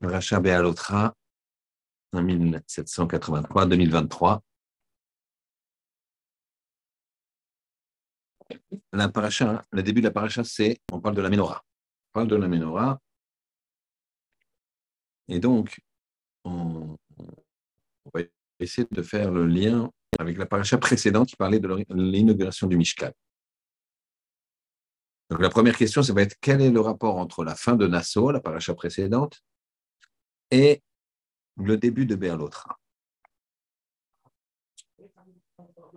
Paracha Be'alotra, en 1783-2023. La paracha, le début de la paracha, c'est, on parle de la menorah. On parle de la menorah. Et donc, on, va essayer de faire le lien avec la paracha précédente qui parlait de l'inauguration du Mishkan. Donc la première question, ça va être quel est le rapport entre la fin de Nassau, la paracha précédente, et le début de Berlotra.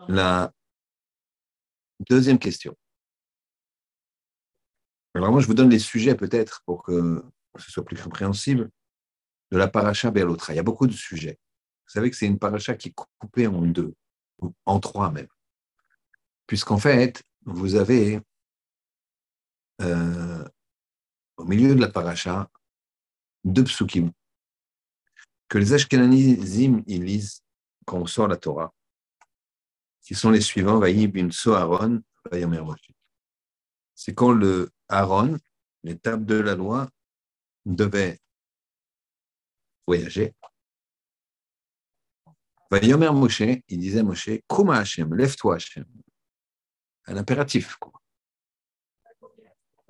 La deuxième question. Alors moi, je vous donne les sujets peut-être pour que ce soit plus compréhensible de la paracha Berlotra. Il y a beaucoup de sujets. Vous savez que c'est une paracha qui est coupée en deux, ou en trois même. Puisqu'en fait, vous avez euh, au milieu de la paracha deux psukim que les Ashkenazim ils lisent quand on sort la Torah, qui sont les suivants, C'est quand le Aaron, l'étape de la loi, devait voyager. Vayomer Moshe, il disait Moshe, Kuma Hashem, lève-toi Hashem. Un impératif, quoi.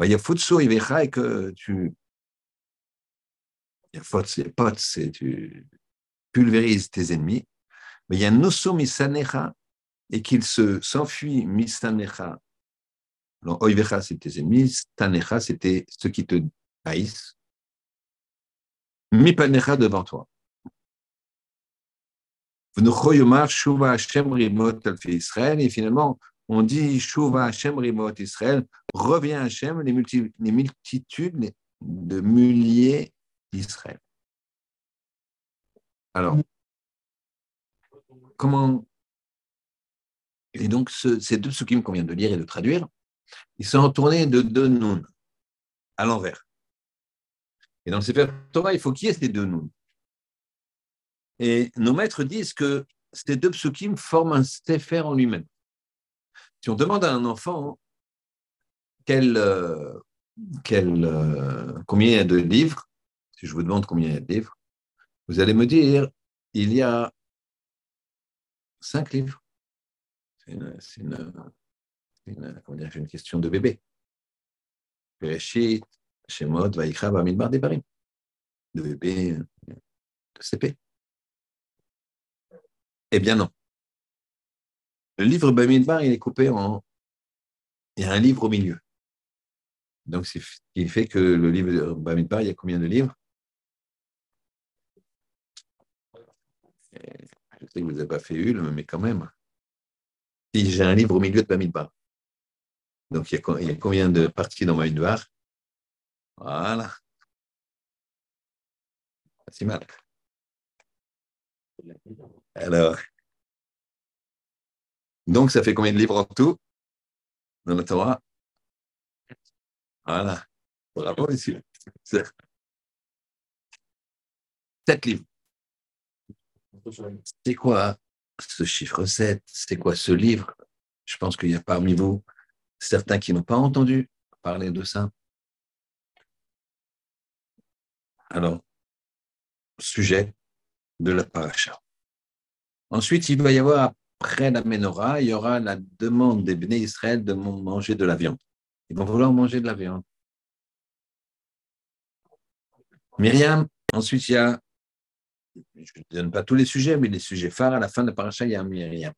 Vayafutsu Ivecha, et que tu il y a tu pulvérises tes ennemis. Mais il y a noso misanecha et qu'il se s'enfuit misanecha. Alors, oivecha, c'est tes ennemis, tanecha, c'était ceux qui te haïssent. Mipanecha devant toi. Et finalement, on dit Shuva Hashem Rimot Israël, revient Hashem, les, les multitudes de milliers d'Israël. Alors, comment. Et donc, ces deux me qu'on vient de lire et de traduire, ils sont retournés de deux nouns à l'envers. Et dans le Sefer Torah, il faut qu'il y ait ces deux nouns. Et nos maîtres disent que ces deux psukim forment un Sefer en lui-même. Si on demande à un enfant quel, euh, euh, combien il y a de livres, si je vous demande combien il y a de livres, vous allez me dire, il y a cinq livres. C'est une, question de bébé. De bébé de CP. Eh bien non. Le livre Bamidbar, il est coupé en... Il y a un livre au milieu. Donc, ce qui fait que le livre Bamidbar, il y a combien de livres? Je sais que vous n'avez pas fait une, mais quand même. Si j'ai un livre au milieu de Bamidbar. Donc, il y, a, combien de parties dans Bamidbar? Voilà. Pas si mal. Alors, donc ça fait combien de livres en tout? Dans la Torah? Voilà. Bravo, ici. Sept livres. C'est quoi ce chiffre 7 C'est quoi ce livre? Je pense qu'il y a parmi vous certains qui n'ont pas entendu parler de ça. Alors, sujet de la paracha. Ensuite, il va y avoir, après la menorah, il y aura la demande des béné Israël de manger de la viande. Ils vont vouloir manger de la viande. Myriam, ensuite, il y a je ne donne pas tous les sujets, mais les sujets phares, à la fin de la paracha, il y a Myriam.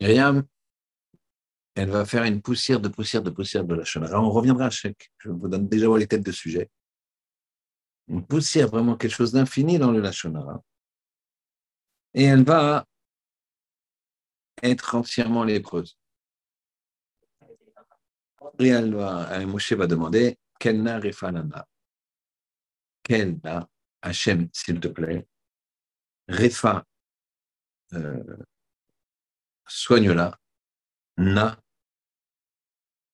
Myriam, elle va faire une poussière de poussière de poussière de la Shonara. On reviendra à chaque. Je vous donne déjà les têtes de sujets. Une poussière, vraiment quelque chose d'infini dans le Lachonara. Et elle va être entièrement lépreuse. Et elle va, Moshe va demander, Kenna Rifanana quel Hachem, s'il te plaît, Refa, euh, soigne-la, na,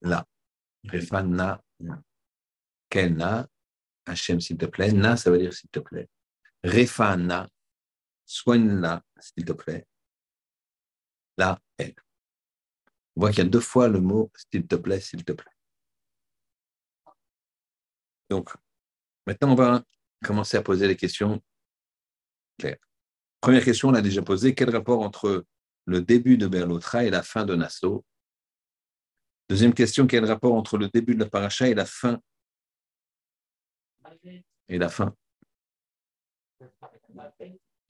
la. Refa, na, Hachem, s'il te plaît, na, ça veut dire s'il te plaît. Refa, na, soigne-la, s'il te plaît, la, elle. On voit qu'il y a deux fois le mot s'il te plaît, s'il te plaît. Donc, maintenant, on va commencer à poser les questions claires. Première question, on l'a déjà posée. Quel rapport entre le début de Berlotra et la fin de Nassau? Deuxième question, quel rapport entre le début de la paracha et la fin? Et la fin.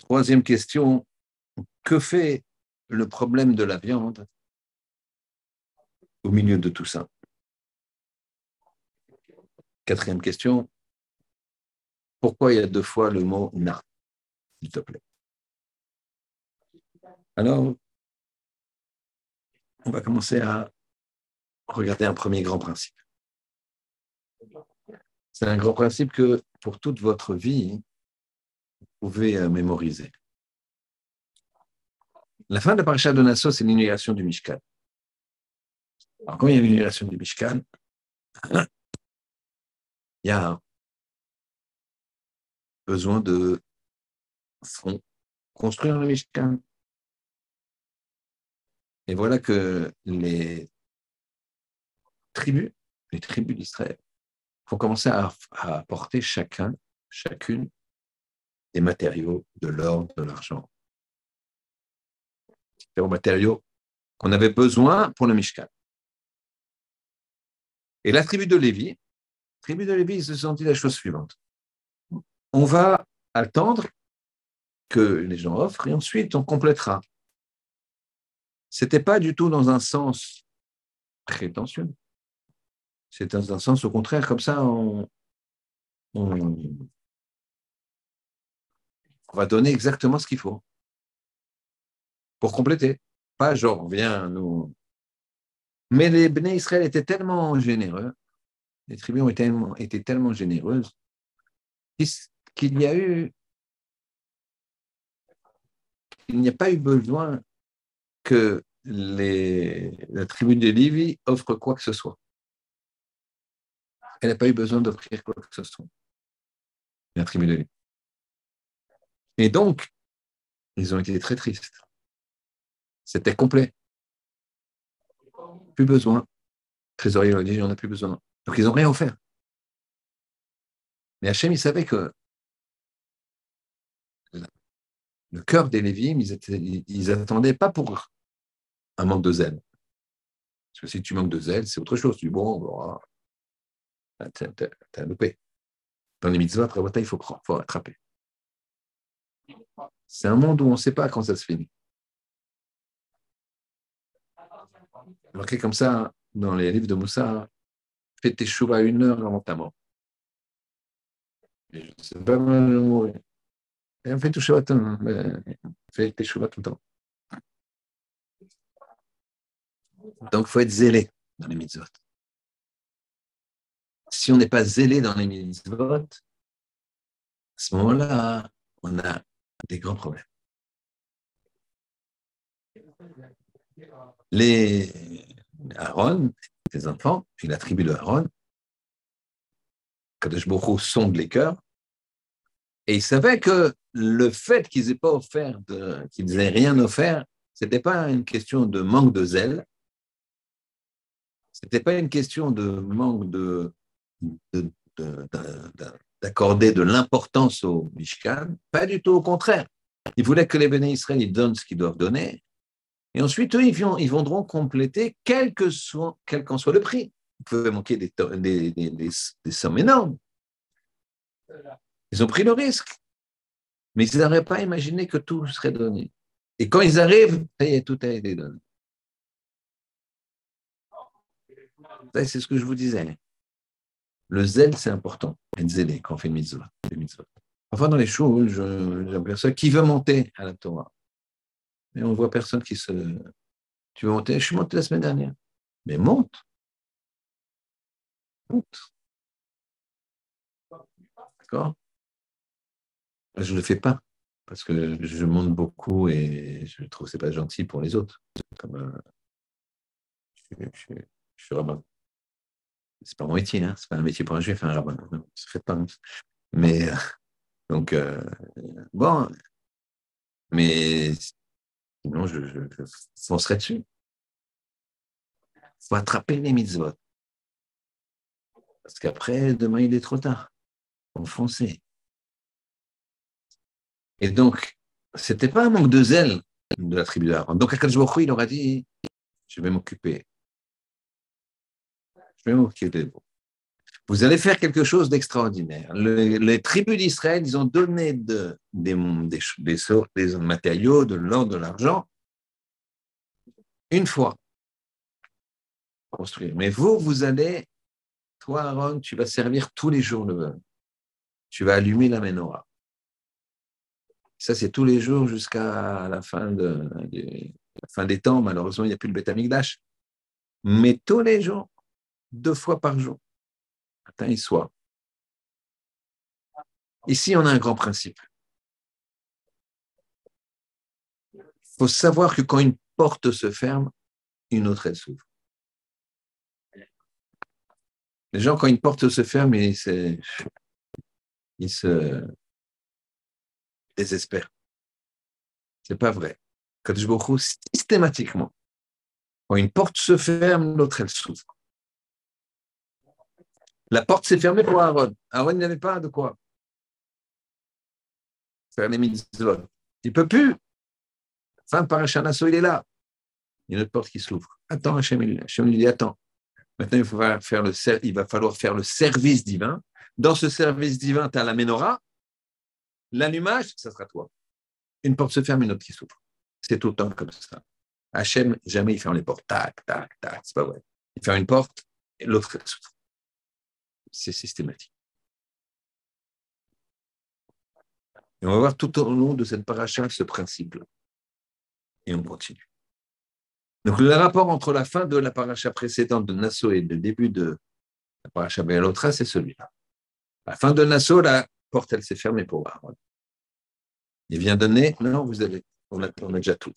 Troisième question, que fait le problème de la viande au milieu de tout ça? Quatrième question, pourquoi il y a deux fois le mot na, s'il te plaît? Alors, on va commencer à regarder un premier grand principe. C'est un grand principe que pour toute votre vie, euh, mémoriser. La fin de la paracha de Nassau, c'est l'inauguration du Mishkan. Alors, quand il y a l'inauguration du Mishkan, il y a besoin de construire le Mishkan. Et voilà que les tribus, les tribus d'Israël, vont commencer à, apporter chacun, chacune, des matériaux, de l'or, de l'argent. Des matériaux qu'on avait besoin pour le Mishkan. Et la tribu de Lévi, la tribu de Lévi, se sont dit la chose suivante. On va attendre que les gens offrent et ensuite on complétera. Ce n'était pas du tout dans un sens prétentieux. C'est dans un sens au contraire, comme ça, on, va donner exactement ce qu'il faut pour compléter. Pas genre, viens, nous. Mais les Béné Israël étaient tellement généreux, les tribus ont été tellement, été tellement généreuses, qu'il y a eu. Il n'y a pas eu besoin que les, la tribu de Lévi offre quoi que ce soit elle n'a pas eu besoin d'offrir quoi que ce soit. La tribu de Et donc, ils ont été très tristes. C'était complet. Plus besoin. trésorier leur dit, on n'a plus besoin. Donc, ils n'ont rien offert. Mais Hachem, il savait que le cœur des Lévites, ils n'attendaient pas pour un manque de zèle. Parce que si tu manques de zèle, c'est autre chose. Tu dis, bon, ah, t'as loupé. Dans les mitzvahs, il faut, faut attraper. C'est un monde où on ne sait pas quand ça se finit. Marqué comme ça dans les livres de Moussa, fais tes à une heure avant ta mort. Et je sais pas mourir. Et on fait tout tout le temps. Donc, il faut être zélé dans les mitzvot si on n'est pas zélé dans les mitzvot, à ce moment-là, on a des grands problèmes. Les Aaron, les enfants, puis la tribu de Aaron, Kadosh Baruch sonde les cœurs, et ils savaient que le fait qu'ils n'aient pas offert, qu'ils n'aient rien offert, ce n'était pas une question de manque de zèle, ce n'était pas une question de manque de d'accorder de, l'importance au Mishkan, pas du tout au contraire. Ils voulaient que les béné Israël donnent ce qu'ils doivent donner, et ensuite, eux, ils, vont, ils viendront compléter quel qu'en soit, quel soit le prix. Vous pouvez manquer des, des, des, sommes énormes. Ils ont pris le risque, mais ils n'auraient pas imaginé que tout serait donné. Et quand ils arrivent, tout a été donné. C'est ce que je vous disais. Le zèle, c'est important. Être zélé quand on fait une mitzvah. Enfin, dans les j'ai ça. qui veut monter à la Torah. Mais on voit personne qui se. Tu veux monter? Je suis monté la semaine dernière. Mais monte. Monte. D'accord? Je ne le fais pas parce que je monte beaucoup et je trouve que ce n'est pas gentil pour les autres. Comme, je, je, je suis rabbin c'est pas mon métier, hein, c'est pas un métier pour un juif, un rabbin. Ça fait pas. Mais euh, donc euh, bon, mais sinon je, foncerai dessus. Faut attraper les mitzvot. Parce qu'après, demain, il est trop tard. En français. Et donc, ce n'était pas un manque de zèle de la tribu d'Aaron. Donc, Akadosh il aura dit Je vais m'occuper. Vous. Vous allez faire quelque chose d'extraordinaire. les tribus d'Israël, ils ont donné de, des, matériaux, de l'or, de l'argent, une fois construire. Mais vous, vous allez, toi, Aaron, tu vas servir tous les jours le Tu vas allumer la menorah. Ça, c'est tous les jours jusqu'à la fin, de, la fin des temps. Malheureusement, il n'y a plus le Betamikdash. Mais tous les jours, deux fois par jour, matin et soir. Ici, on a un grand principe. Il faut savoir que quand une porte se ferme, une autre, elle s'ouvre. Les gens, quand une porte se ferme, ils se, ils se désespèrent. C'est pas vrai. Beaucoup systématiquement, quand une porte se ferme, l'autre, elle s'ouvre. La porte s'est fermée pour Aaron. Aaron n'avait pas de quoi faire les mitzvot. Il ne peut plus. Fin par Hachanasso, il est là. Il y a une autre porte qui s'ouvre. Attends, Hachem, Hachem lui dit Attends. Maintenant, il, faut faire le, il va falloir faire le service divin. Dans ce service divin, tu as la menorah. L'allumage, ça sera toi. Une porte se ferme, une autre qui s'ouvre. C'est tout le temps comme ça. Hachem, jamais il ferme les portes. Tac, tac, tac. C'est pas vrai. Il ferme une porte et l'autre s'ouvre. C'est systématique. Et on va voir tout au long de cette paracha ce principe-là. Et on continue. Donc, le rapport entre la fin de la paracha précédente de Nassau et le début de la paracha Béalotra, c'est celui-là. La fin de Nassau, la porte, elle s'est fermée pour Aaron. Il vient donner, non, vous avez, on a, déjà tout.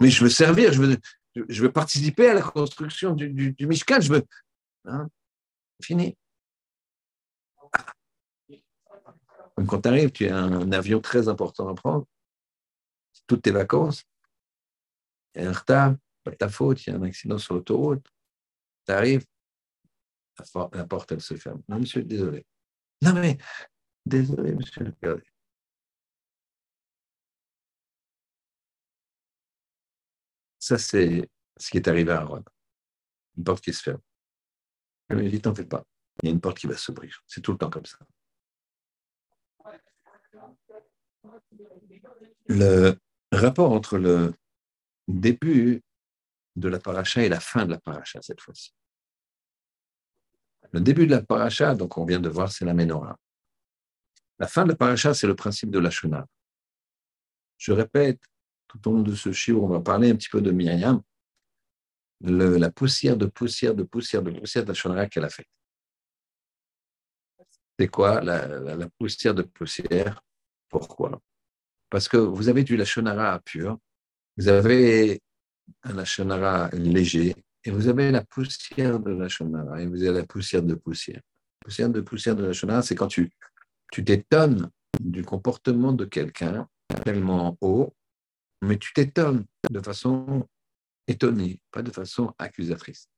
Mais je veux servir, je veux, participer à la construction du, du, je veux. Hein, fini. Comme quand tu arrives, tu as un avion très important à prendre, toutes tes vacances, il y a un retard, pas de ta faute, il y a un accident sur l'autoroute, tu arrives, la porte, elle se ferme. Non, monsieur, désolé. Non, mais, désolé, monsieur, Ça, c'est ce qui est arrivé à Aaron. Une porte qui se ferme. Je lui t'en fais pas. Il y a une porte qui va s'ouvrir. C'est tout le temps comme ça. Le rapport entre le début de la paracha et la fin de la paracha cette fois-ci. Le début de la paracha, donc on vient de voir, c'est la menorah. La fin de la paracha, c'est le principe de la shona. Je répète, tout au long de ce chiot, on va parler un petit peu de Myriam, la poussière de poussière de poussière de poussière de la shonara qu'elle a faite. C'est quoi la, poussière de poussière? Pourquoi? Parce que vous avez du lachonara pur, vous avez un lachonara léger, et vous avez la poussière de lachonara, et vous avez la poussière de poussière. La poussière de poussière de lachonara, c'est quand tu tu t'étonnes du comportement de quelqu'un tellement haut, mais tu t'étonnes de façon étonnée, pas de façon accusatrice.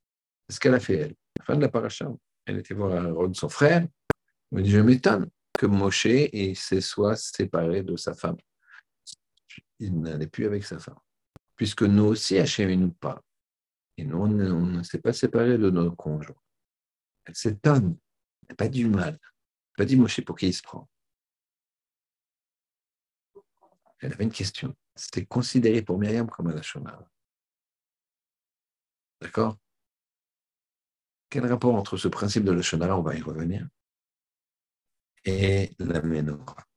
C'est ce qu'elle a fait, elle. À la fin de la paracha, elle était voir Aaron, son frère, elle dit, je m'étonne que Moshe se soit séparé de sa femme. Il n'allait plus avec sa femme. Puisque nous aussi, Hachem nous pas. Et nous, on ne s'est pas séparé de conjoints. Elle s'étonne. Elle n'a pas du mal. N'a pas dit Moshe pour qui il se prend. Elle avait une question. C'était considéré pour Myriam comme un Hachonara. D'accord? Quel rapport entre ce principe de la on va y revenir, et la menorah.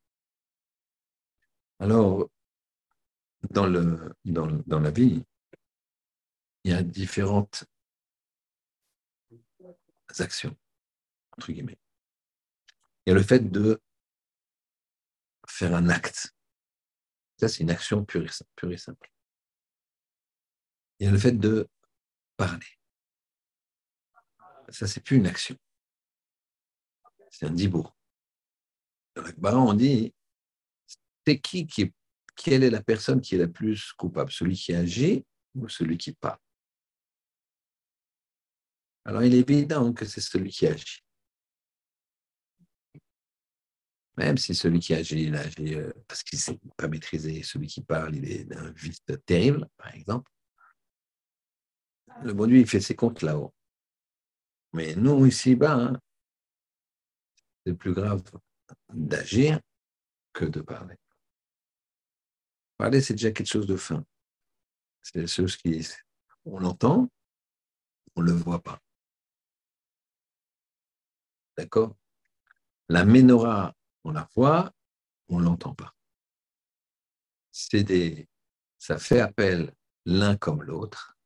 Alors, dans, le, dans, dans la vie, il y a différentes actions, entre guillemets. Il y a le fait de faire un acte. Ça, c'est une action pure et, simple. Il y a le fait de parler. Ça, c'est plus une action. C'est un dibour. Dans on dit c'est qui, qui est, quelle est la personne qui est la plus coupable, celui qui agit ou celui qui parle? Alors, il est évident que c'est celui qui agit. Même si celui qui agit, il agit euh, parce qu'il ne sait pas maîtriser, celui qui parle, il est d'un vice terrible, par exemple. Le bon Dieu, il fait ses comptes là-haut. Mais nous, ici-bas, hein, c'est plus grave d'agir que de parler. Parler, c'est déjà quelque chose de fin. C'est des choses qui, on l'entend, on ne le voit pas. D'accord? La menorah, on la voit, on ne l'entend pas. C'est des, ça fait appel l'un comme l'autre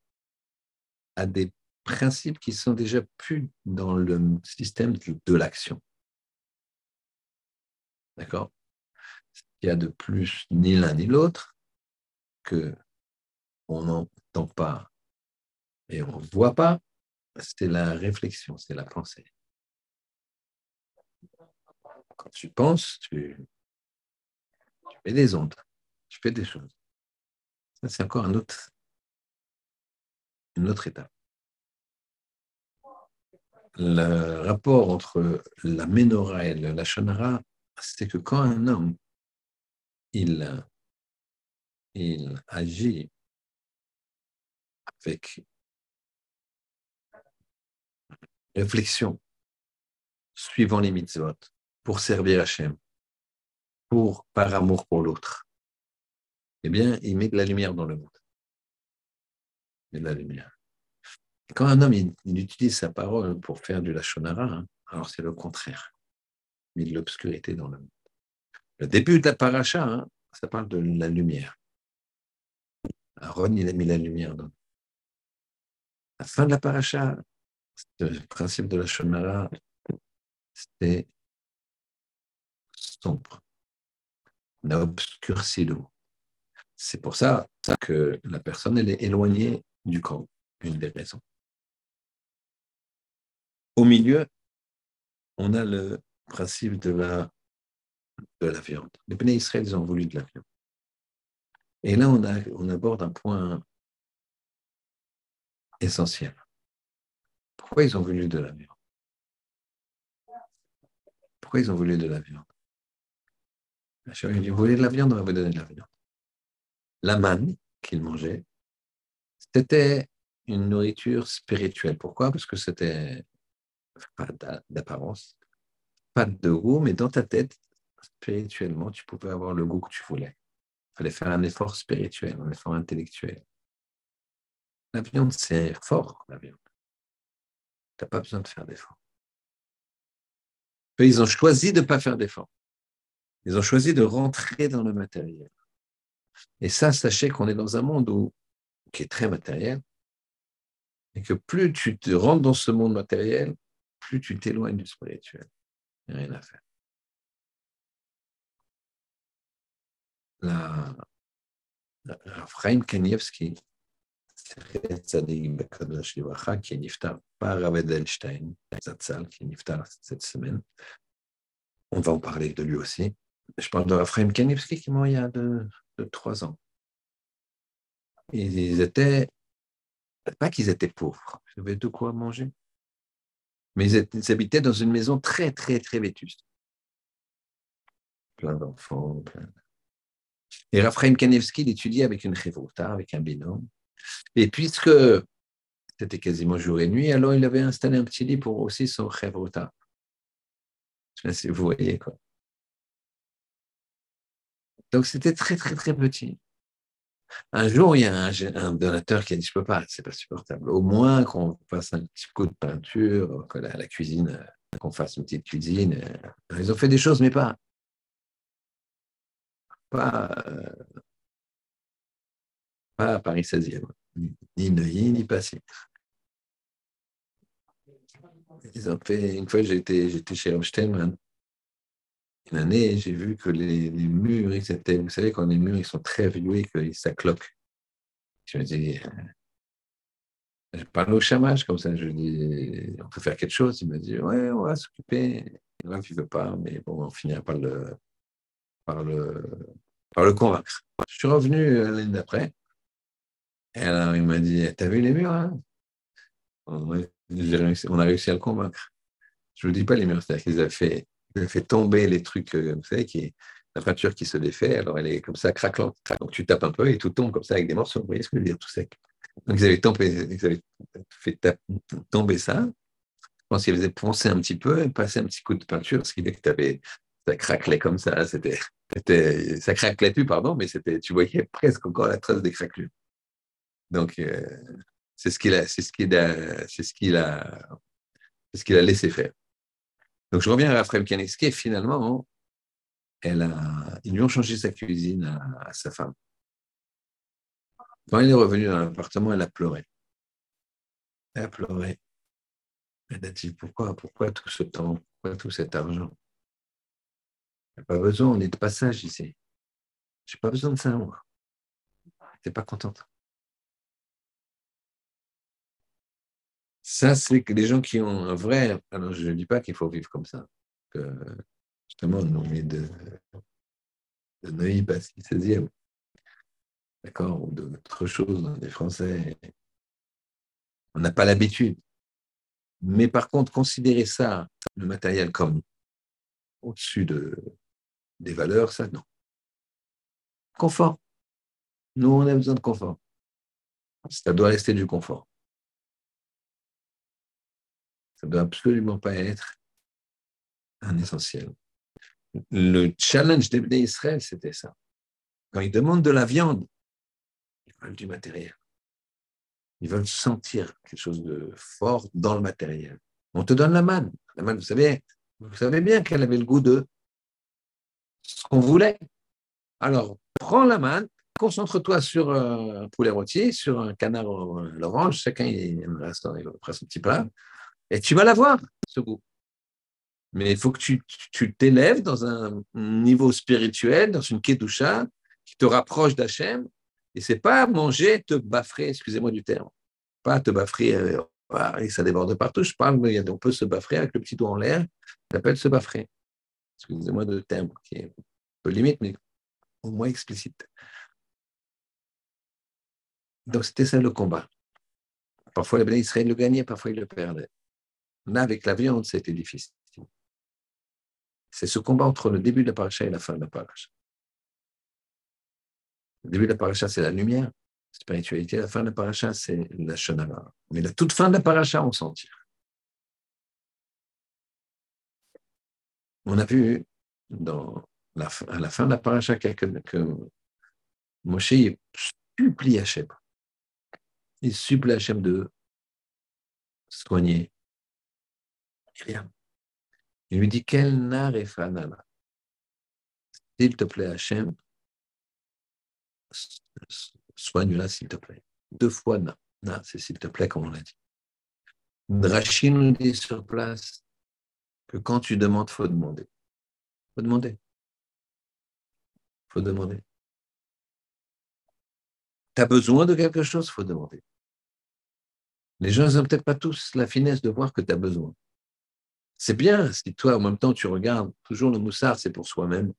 à des principes qui sont déjà plus dans le système de l'action. D'accord? Il y a de plus ni l'un ni l'autre que on n'entend pas et on ne voit pas, c'est la réflexion, c'est la pensée. Quand tu penses, tu, fais des ondes, tu fais des choses. Ça, c'est encore une autre étape. Le rapport entre la menorah et la shonara, c'est que quand un homme, il, agit avec réflexion, suivant les mitzvot, pour servir Hachem, pour, par amour pour l'autre, eh bien, il met de la lumière dans le monde. Il met de la lumière. Quand un homme il, utilise sa parole pour faire du lachonara, hein, alors c'est le contraire. Met de l'obscurité dans le monde. Le début de la paracha, hein, ça parle de la lumière. Aaron, il a mis la lumière dans. La fin de la paracha, le principe de la shonara, c'est sombre. On a obscurci l'eau. C'est pour ça que la personne elle est éloignée du camp, une des raisons. Au milieu, on a le principe de la, de la viande. Les Béné Israël, ils ont voulu de la viande. Et là, on, aborde un point essentiel. Pourquoi ils ont voulu de la viande? Pourquoi ils ont voulu de la viande? Ils voulaient de la viande, on va vous donner de la viande. La manne qu'ils mangeaient, c'était une nourriture spirituelle. Pourquoi? Parce que c'était pas d'apparence, pas de goût, mais dans ta tête, spirituellement, tu pouvais avoir le goût que tu voulais. Il fallait faire un effort spirituel, un effort intellectuel. La viande, c'est fort, la viande. Tu n'as pas besoin de faire d'efforts. Ils ont choisi de ne pas faire d'efforts. Ils ont choisi de rentrer dans le matériel. Et ça, sachez qu'on est dans un monde où, qui est très matériel, et que plus tu rentres dans ce monde matériel, plus tu t'éloignes du spirituel. Rien à faire. La, la, Kanievski, qui est niftar par Rav Edelstein, qui est niftar cette semaine. On va en parler de lui aussi. Je parle de Raphaël Kanivski qui est mort il y a de, trois ans. Ils étaient, pas qu'ils étaient pauvres, ils avaient de quoi manger, mais ils, habitaient dans une maison très, très, très vétuste. Plein d'enfants. Et Raphaël Kanevski, il étudiait avec une révolta, avec un binôme. Et puisque c'était quasiment jour et nuit, alors il avait installé un petit lit pour aussi son Chevrota. Je sais pas si vous voyez quoi. Donc c'était très très très petit. Un jour, il y a un, donateur qui a dit Je ne peux pas, c'est pas supportable. Au moins qu'on fasse un petit coup de peinture, que la, cuisine, qu'on fasse une petite cuisine. Ils ont fait des choses, mais pas. Pas, à Paris 16e, ni Neuilly, ni Passy. Ils ont fait, une fois, j'étais, chez Rammstein, une année, j'ai vu que les, murs, étaient, vous savez, quand les murs ils sont très vieux et que ça cloque. Je me dis, euh, je parle au chamage comme ça, je dis, on peut faire quelque chose? Il me dit, ouais, on va s'occuper. Il ne veut pas, mais bon, on finira par le, par le, par le convaincre. Je suis revenu l'année d'après. Et alors, il m'a dit, t'as vu les murs hein? On, a réussi à le convaincre. Je ne vous dis pas les murs, c'est-à-dire qu'ils avaient fait a fait tomber les trucs, euh, vous savez, la peinture qui se défait, alors elle est comme ça, craquelante. Donc tu tapes un peu et tout tombe comme ça avec des morceaux. Vous voyez ce que je veux dire, tout sec. Donc ils avaient, fait tomber ça. Je pense qu'ils faisaient poncer un petit peu et passer un petit coup de peinture, ce qui fait que ça craquelait comme ça. C'était, ça craquelait plus, pardon, mais c'était, tu voyais presque encore la trace des craquelures. Donc, euh, c'est ce qu'il a, c'est ce qu'il a, c'est ce qu'il a laissé faire. Donc, je reviens à Raphaël Kaneski, finalement, elle a, ils lui ont changé sa cuisine à, sa femme. Quand elle est revenue dans l'appartement, elle a pleuré. Elle a pleuré. Elle a dit pourquoi, pourquoi tout ce temps, pourquoi tout cet argent? Il n'y a pas besoin, on est de passage ici. Je n'ai pas besoin de ça, moi. Tu n'es pas contente. Ça, c'est que les gens qui ont un vrai. Alors, je ne dis pas qu'il faut vivre comme ça. Que, justement, on met de, de Neuilly à 16e. D'accord Ou d'autres choses, des Français. On n'a pas l'habitude. Mais par contre, considérer ça, le matériel, comme au-dessus de, des valeurs, ça, non. Confort. Nous, on a besoin de confort. Ça doit rester du confort. Ça ne doit absolument pas être un essentiel. Le challenge des Israël, c'était ça. Quand ils demandent de la viande, ils veulent du matériel. Ils veulent sentir quelque chose de fort dans le matériel. On te donne la manne. La manne, vous savez, vous savez bien qu'elle avait le goût de ce qu'on voulait. Alors, prends la manne, concentre-toi sur un poulet rôti, sur un canard à l'orange, chacun il, il, il prend son petit plat, et tu vas l'avoir, ce goût. Mais il faut que tu t'élèves dans un niveau spirituel, dans une kedusha qui te rapproche d'Hachem. Et c'est pas manger, te baffrer, excusez-moi du terme. Pas te baffrer, euh, et ça déborde partout. Je parle, mais on peut se baffrer avec le petit doigt en l'air. Ça s'appelle se baffrer. Excusez-moi de terme qui est un peu limite, mais au moins explicite. Donc c'était ça le combat. Parfois les Israël le gagnaient, parfois ils le perdaient. Là, avec la viande, c'était difficile. C'est ce combat entre le début de la paracha et la fin de la paracha. Le début de la paracha, c'est la lumière, la spiritualité. La fin de la paracha, c'est la shonara. Mais la toute fin de la paracha, on s'en tire. On a vu à la fin de la paracha que, que Moshe supplie Hachem. Il supplie Hachem de soigner il lui dit Quel nar et fanana? S'il te plaît, Hachem, soigne-la, s'il te plaît. Deux fois na. C'est s'il te plaît, comme on l'a dit. Drachi nous dit sur place que quand tu demandes, faut demander. Faut demander. Faut demander. Tu as besoin de quelque chose, faut demander. Les gens n'ont peut-être pas tous la finesse de voir que tu as besoin. C'est bien si toi, en même temps, tu regardes toujours le moussard, c'est pour soi-même.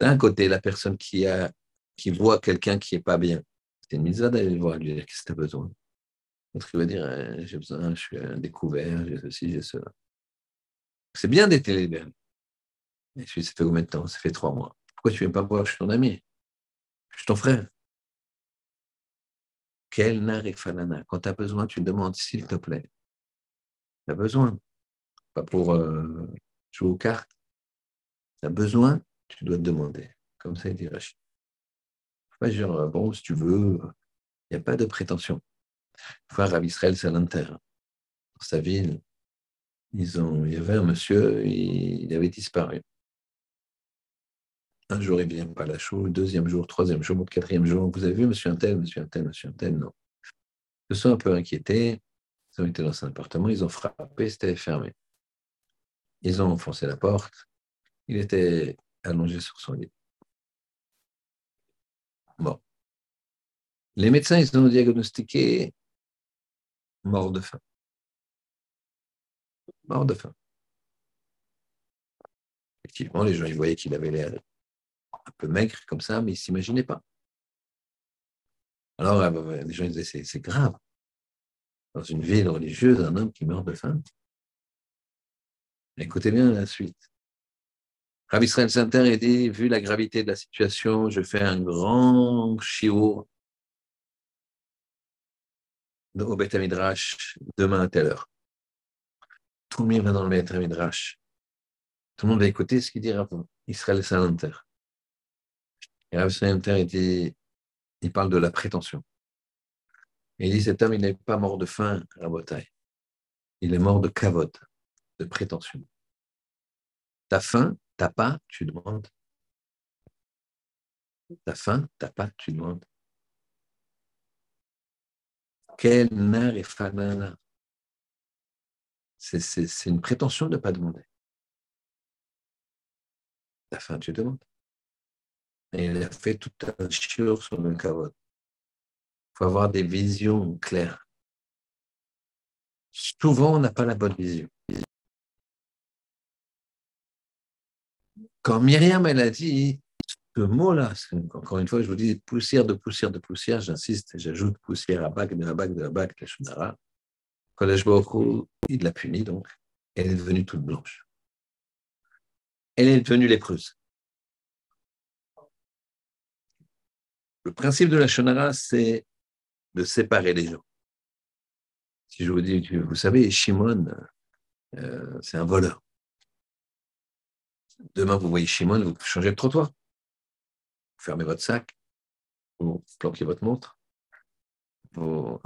D'un côté, la personne qui, a, qui voit quelqu'un qui n'est pas bien, c'est une mise d'aller le voir, lui dire qu'est-ce que tu as besoin? L'autre, il va dire eh, j'ai besoin, je suis un découvert, j'ai ceci, j'ai cela. C'est bien d'être libéré. Et je ça fait combien de temps? Ça fait trois mois. Pourquoi tu ne viens pas voir? Je suis ton ami. Je suis ton frère. Quel narifalana. Quand tu as besoin, tu demandes s'il te plaît. Tu as besoin pas pour euh, jouer aux cartes. Tu as besoin, tu dois te demander. Comme ça, il dit Rachid. Pas dire, euh, bon, si tu veux, il n'y a pas de prétention. Voir Rav Israël Salanter, dans sa ville, ils ont, il y avait un monsieur, il, avait disparu. Un jour, il vient pas la chou, deuxième jour, troisième jour, quatrième jour, vous avez vu monsieur un tel, monsieur un tel, monsieur un tel, non. Ils se sont un peu inquiétés, ils ont été dans un appartement, ils ont frappé, c'était fermé. Ils ont enfoncé la porte. Il était allongé sur son lit. Bon. Les médecins, ils ont diagnostiqué mort de faim. Mort de faim. Effectivement, les gens ils voyaient qu'il avait l'air un peu maigre comme ça, mais ils ne s'imaginaient pas. Alors, euh, les gens disaient, c'est grave. Dans une ville religieuse, un homme qui meurt de faim. Écoutez bien la suite. Rabbi Israël Sainter a dit, vu la gravité de la situation, je fais un grand chiour au Beth Midrash demain à telle heure. Tout le monde va dans le Beth Midrash. Tout le monde va écouter ce qu'il dit Rabbi Israël Sainter. Et Rabbi Sainter, il, il parle de la prétention. Il dit, cet homme, il n'est pas mort de faim, Rabotai. Il est mort de cavote, de prétention. T'as faim, t'as pas, tu demandes. T'as faim, t'as pas, tu demandes. Quel nar et fanana. C'est une prétention de ne pas demander. T'as faim, tu demandes. Et il a fait tout un chiot sur le cavote. Il faut avoir des visions claires. Souvent, on n'a pas la bonne vision. Quand Myriam, elle a dit ce mot-là, encore une fois, je vous dis poussière de poussière de poussière, j'insiste, j'ajoute poussière à bac de la bac de la bac, la Shunara. Collège Boko, il l'a punie donc. Elle est devenue toute blanche. Elle est devenue lépreuse. Le principe de la Shonara, c'est de séparer les gens. Si je vous dis, vous savez, Shimon, euh, c'est un voleur. Demain, vous voyez Shimon, vous changez de trottoir. Vous fermez votre sac, vous planquez votre montre. On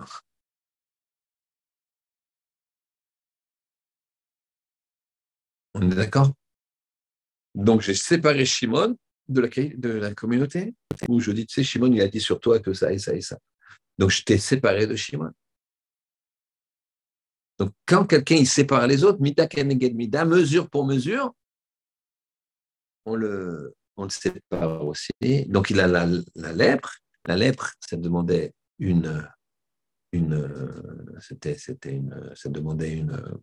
est d'accord? Donc, j'ai séparé Shimon de la, communauté, où je dis, tu sais, Shimon, il a dit sur toi que ça et ça et ça. Donc, je t'ai séparé de Shimon. Donc, quand quelqu'un il sépare les autres, mida keneged mida, mesure pour mesure, on le, sépare aussi. Donc, il a la, lèpre. La lèpre, ça demandait une, une, c'était, une, ça demandait une,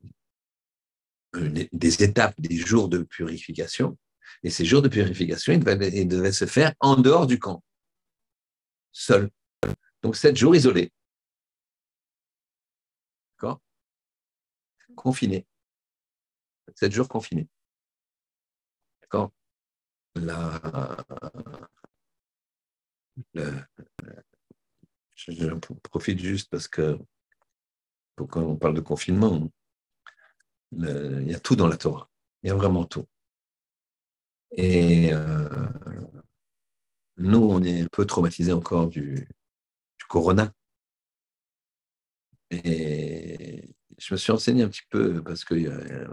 des étapes, des jours de purification. Et ces jours de purification, ils devaient se faire en dehors du camp, seul. Donc, sept jours isolés. D'accord? Confinés. Sept jours confinés. D'accord? Je, profite juste parce que quand on parle de confinement, il y a tout dans la Torah. Il y a vraiment tout. Et euh, nous, on est un peu traumatisés encore du, Corona. Et je me suis enseigné un petit peu parce qu'il y, a,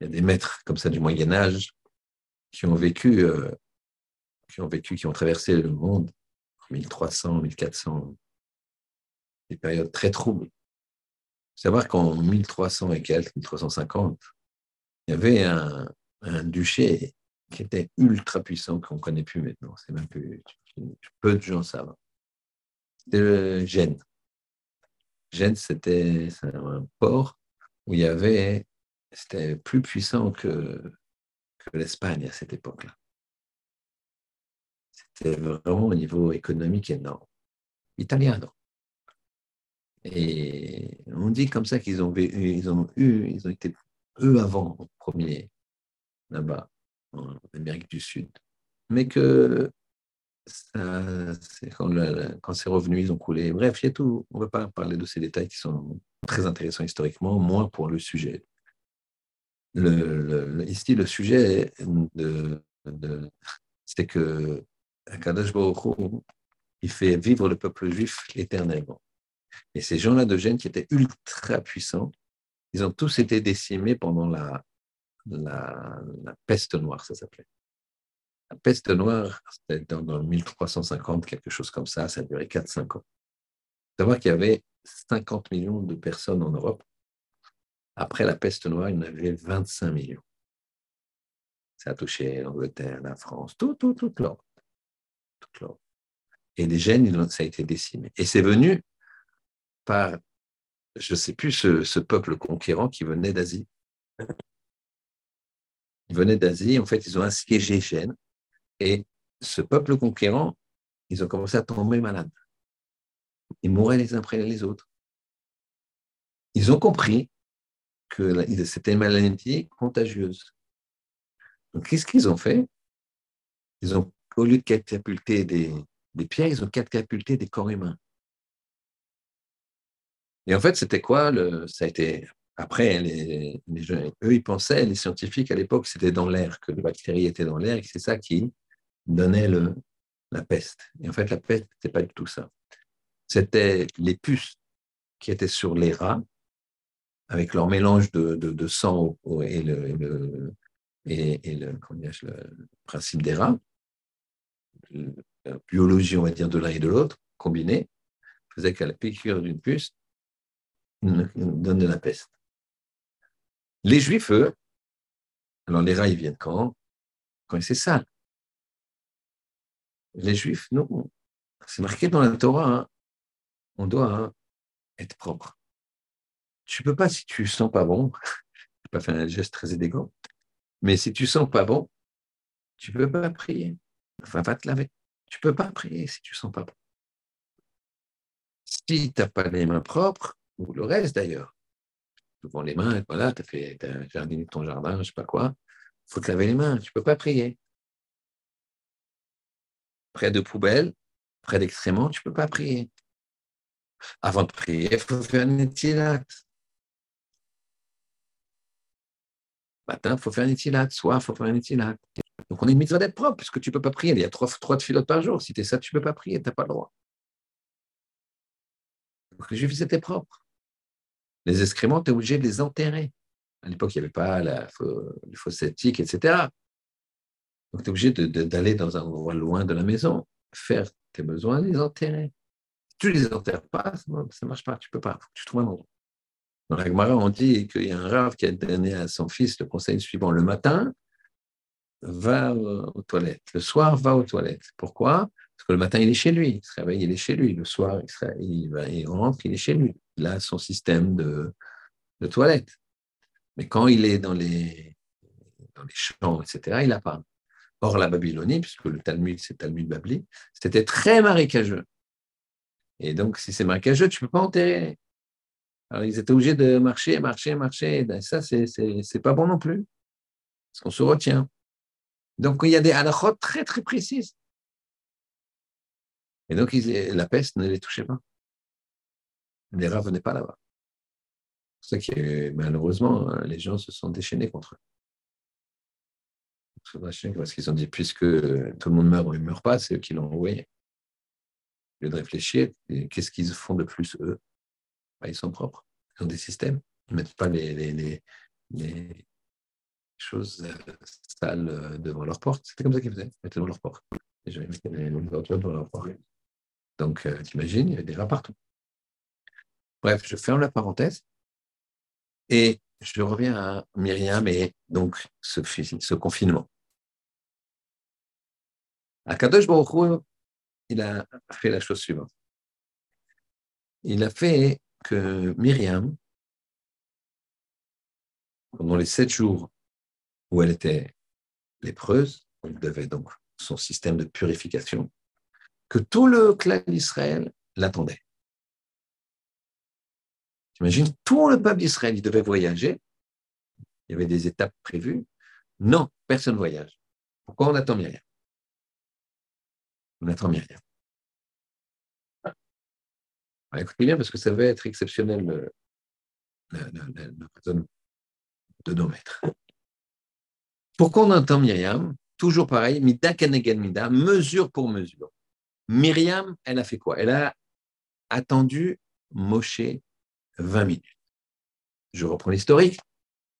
des maîtres comme ça du Moyen Âge qui ont vécu, euh, qui ont vécu, qui ont traversé le monde en 1300, 1400, des périodes très troubles. Savoir qu'en 1300 et quelques, 1350, il y avait un, duché qui était ultra puissant qu'on ne connaît plus maintenant. C'est même peu de gens savent de Gênes. Gênes, c'était un port où il y avait, c'était plus puissant que, que l'Espagne à cette époque-là. C'était vraiment au niveau économique énorme. Italien, non. Et on dit comme ça qu'ils ont, ils ont eu, ils ont été eux avant, au premier, là-bas, en Amérique du Sud. Mais que quand, c'est revenu, ils ont coulé. Bref, il y a tout. On ne va pas parler de ces détails qui sont très intéressants historiquement, moins pour le sujet. Ici, le sujet, c'est que Kadosh Baruch il fait vivre le peuple juif éternellement. Et ces gens-là de Gênes qui étaient ultra puissants, ils ont tous été décimés pendant la, peste noire, ça s'appelait. La peste noire, c'était dans, 1350, quelque chose comme ça, ça a duré 4-5 ans. Il faut savoir qu'il y avait 50 millions de personnes en Europe. Après la peste noire, il y en avait 25 millions. Ça a touché l'Angleterre, la France, tout, tout, toute l'Europe. Et les gènes, ça a été décimé. Et c'est venu par, je ne sais plus, ce, ce, peuple conquérant qui venait d'Asie. Ils venaient d'Asie, en fait, ils ont assiégé Gênes et ce peuple conquérant, ils ont commencé à tomber malades. Ils mouraient les uns après les autres. Ils ont compris que c'était une maladie contagieuse. Donc, qu'est-ce qu'ils ont fait? Ils ont, au lieu de catapulter des, des pierres, ils ont catapulté des corps humains. Et en fait, c'était quoi le, Ça a été après, les, eux, ils pensaient, les scientifiques à l'époque, c'était dans l'air, que les bactéries étaient dans l'air et c'est ça qui donnait le, la peste. Et en fait, la peste, ce n'était pas du tout ça. C'était les puces qui étaient sur les rats, avec leur mélange de, de, sang et le, et, le, le, principe des rats, la biologie, on va dire, de l'un et de l'autre, combinée, faisait qu'à la piqûre d'une puce, donne de la peste. Les Juifs, eux, alors les rats, ils viennent quand? Quand c'est ça. Les Juifs, non. C'est marqué dans la Torah, hein. on doit hein, être propre. Tu peux pas, si tu sens pas bon, je pas faire un geste très élégant, mais si tu sens pas bon, tu peux pas prier. Enfin, va te laver. Tu peux pas prier si tu sens pas bon. Si tu n'as pas les mains propres, ou le reste d'ailleurs, souvent les mains, voilà, tu as fait as jardiné ton jardin, je ne sais pas quoi, faut te laver les mains, tu ne peux pas prier. Près de poubelles, près d'excréments, tu peux pas prier. Avant de prier, il faut faire un étilat. Matin, il faut faire un étilat. Soir, il faut faire un étilat. Donc, on est une mitzvah d'être propre, puisque tu ne peux pas prier. Il y a trois, trois filotes par jour. Si tu es ça, tu ne peux pas prier, tu n'as pas le droit. Donc, les juifs, c'était propre. Les excréments, tu es obligé de les enterrer. À l'époque, il n'y avait pas la, fosses etc. Donc, tu es obligé d'aller dans un endroit loin de la maison, faire tes besoins, les enterrer. Tu ne les enterres pas, ça ne marche pas, tu ne peux pas, tu trouves un endroit. Dans la Gemara, on dit qu'il y a un rave qui a donné à son fils le conseil suivant le matin, va aux toilettes. Le soir, va aux toilettes. Pourquoi? Parce que le matin, il est chez lui. Il se réveille, il est chez lui. Le soir, il, rentre, il est chez lui. Il a son système de, de toilettes. Mais quand il est dans les, dans les champs, etc., il n'a pas. Or, la Babylonie, puisque le Talmud, c'est Talmud Babli, c'était très marécageux. Et donc, si c'est marécageux, tu ne peux pas enterrer. Alors, ils étaient obligés de marcher, marcher, marcher. Et ben, ça, c'est n'est pas bon non plus. Parce qu'on se retient. Donc, il y a des halachot très, très précises. Et donc, la peste ne les touchait pas. Les rats ne venaient pas là-bas. C'est ça que malheureusement, les gens se sont déchaînés contre eux. Parce qu'ils ont dit, puisque tout le monde meurt ou ne meurt pas, c'est eux qui l'ont envoyé. Au lieu de réfléchir, qu'est-ce qu'ils font de plus, eux? Bah, Ils sont propres. Ils ont des systèmes. Ils ne mettent pas les, choses euh, sales euh, devant leur porte. C'était comme ça qu'ils faisaient. Ils mettaient devant leur porte. Les devant leur porte. Donc, euh, tu imagines, il y avait des rats partout. Bref, je ferme la parenthèse et je reviens à Myriam et donc ce, confinement. Akadosh Baruch il a fait la chose suivante. Il a fait que Myriam, pendant les sept jours où elle était lépreuse, elle devait donc son système de purification, que tout le clan d'Israël l'attendait. Imagine, tout le peuple d'Israël, il devait voyager. Il y avait des étapes prévues. Non, personne ne voyage. Pourquoi on attend Myriam? On attend Myriam. Écoutez bien, parce que ça va être exceptionnel le, de nos maîtres. Pourquoi on attend Myriam? Toujours pareil, mida kanegen mida, mesure pour mesure. Myriam, elle a fait quoi? Elle a attendu Moshe 20 minutes. Je reprends l'historique,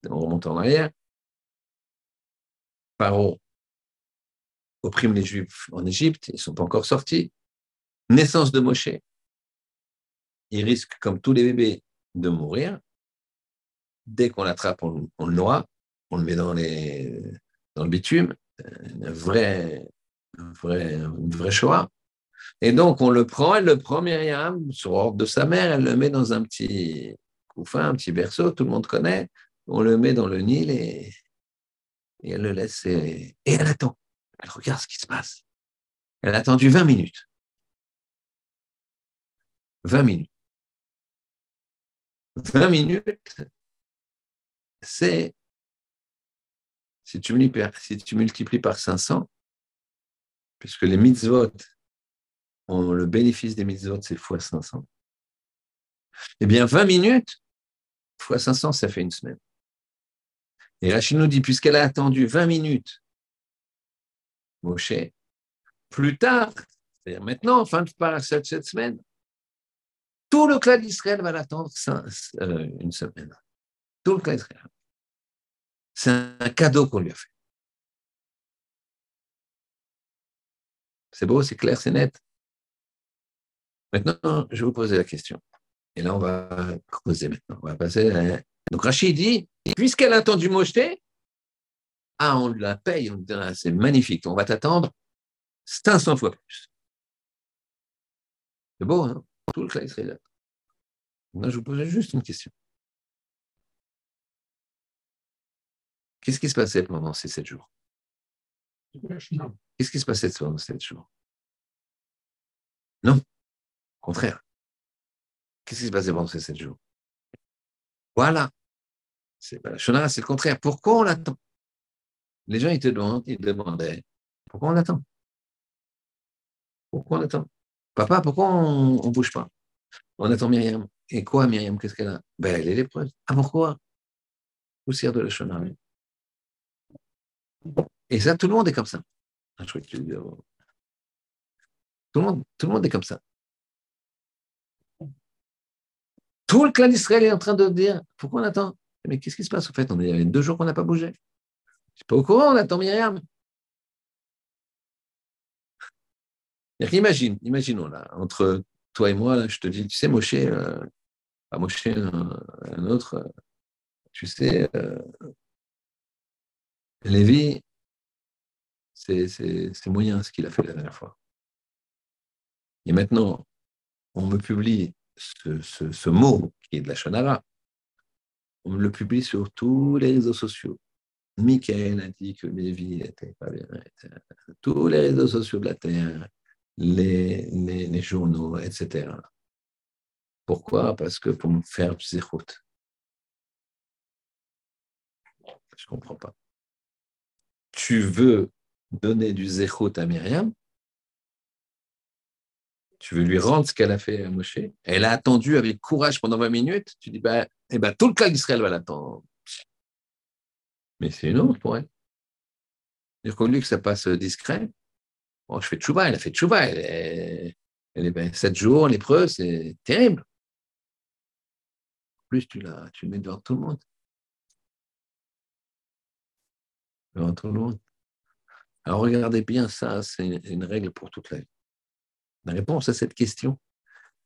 on remonte en arrière. Paro opprime les Juifs en Égypte, ils ne sont pas encore sortis. Naissance de Moshe. Il risque, comme tous les bébés, de mourir. Dès qu'on l'attrape, on, le noie, on le met dans, le bitume. Une vraie Shoah. Et donc, on le prend, elle le prend, Myriam, sur ordre de sa mère, elle le met dans un petit couffin, un petit berceau, tout le monde connaît. On le met dans le Nil et, elle le laisse. Et, elle attend. Elle regarde ce qui se passe. Elle a attendu 20 minutes. 20 minutes. 20 minutes, c'est si tu, multiplies par 500, puisque les mitzvot ont le bénéfice des mitzvot, c'est fois 500, eh bien 20 minutes fois 500, ça fait une semaine. Et Rachid nous dit, puisqu'elle a attendu 20 minutes, Moshe, plus tard, c'est-à-dire maintenant, fin de cette semaine, tout le clan d'Israël va l'attendre euh, une semaine. Tout le clan d'Israël. C'est un cadeau qu'on lui a fait. C'est beau, c'est clair, c'est net. Maintenant, je vais vous poser la question. Et là, on va creuser maintenant. On va passer Donc Rachid dit, puisqu'elle a attendu Moshe, ah, on la paye, on ah, c'est magnifique, on va t'attendre 500 fois plus. C'est beau, hein? Tout le clan là. Maintenant, je vous pose juste une question. Qu'est-ce qui se passait pendant ces sept jours? Qu'est-ce qui se passait pendant ces sept jours? Non, au contraire. Qu'est-ce qui se passait pendant ces sept jours? Voilà. C'est pas la c'est le contraire. Pourquoi on l'attend? Les gens, ils te ils demandaient pourquoi on l'attend? Pourquoi on attend Papa, pourquoi on ne bouge pas? On attend Myriam. Et quoi, Myriam? Qu'est-ce qu'elle a? Ben, Elle est l'épreuve. Ah, pourquoi? Poussière de la Shonara. Et ça, tout le monde est comme ça. Ah, tout, le monde, tout le monde est comme ça. Tout le clan d'Israël est en train de dire pourquoi on attend? Mais qu'est-ce qui se passe au fait? On est, il y a deux jours qu'on n'a pas bougé. Je ne suis pas au courant, on attend Myriam. Imagine, imaginons là, entre toi et moi, je te dis, tu sais, Moshe, euh, pas Moshe, un, autre, euh, tu sais, euh, Lévi, c'est moyen ce qu'il a fait la dernière fois. Et maintenant, on me publie ce, mot qui est de la Shonara. On le publie sur tous les réseaux sociaux. Michael a dit que Lévi était pas bien. Tous les réseaux sociaux de la Terre, les, les, journaux, etc. Pourquoi? Parce que pour me faire du zérout. Je ne comprends pas. Tu veux donner du zérout à Myriam, tu veux lui rendre ce qu'elle a fait à Moshe? Elle a attendu avec courage pendant 20 minutes. Tu dis, bah, eh ben, tout le cas d'Israël va l'attendre. Mais c'est une honte pour elle. qu'au lieu que ça passe discret, bon, je fais tchouba, elle a fait tchouba. Elle est, elle est ben, 7 jours, l'épreuve, c'est terrible. En plus, tu, la, tu le mets devant tout le monde. Devant tout le monde. Alors regardez bien ça, c'est une règle pour toute la vie. La réponse à cette question,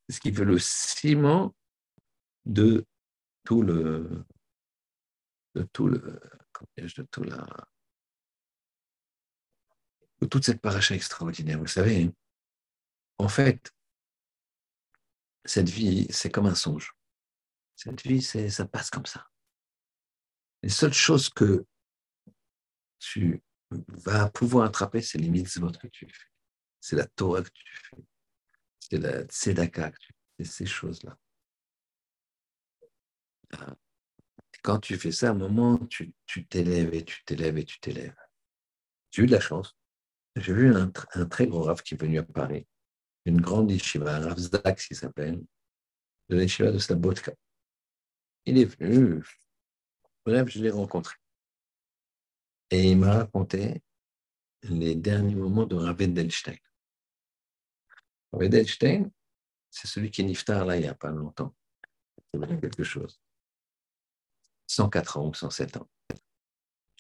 c'est ce qui fait le ciment de tout le, de tout le, de tout la, de toute cette paracha extraordinaire. Vous savez, hein. en fait, cette vie, c'est comme un songe. Cette vie, c'est, ça passe comme ça. Les seules choses que tu vas pouvoir attraper, c'est les mitzvot que tu fais c'est la Torah que tu fais, c'est la tzedaka que tu fais, c'est ces choses-là. Ah. Quand tu fais ça, à un moment, tu t'élèves et tu t'élèves et tu t'élèves. J'ai eu de la chance. J'ai vu un, très gros Rav qui est venu à Paris, une grande yeshiva, un Rav Zak, qui s'appelle, de l'yeshiva de Slabotka. Il est venu, bref, je l'ai rencontré. Et il m'a raconté les derniers moments de Rav Edelstein. Edelstein, c'est celui qui est niftar là il n'y a pas longtemps. Quelque chose. 104 ans ou 107 ans.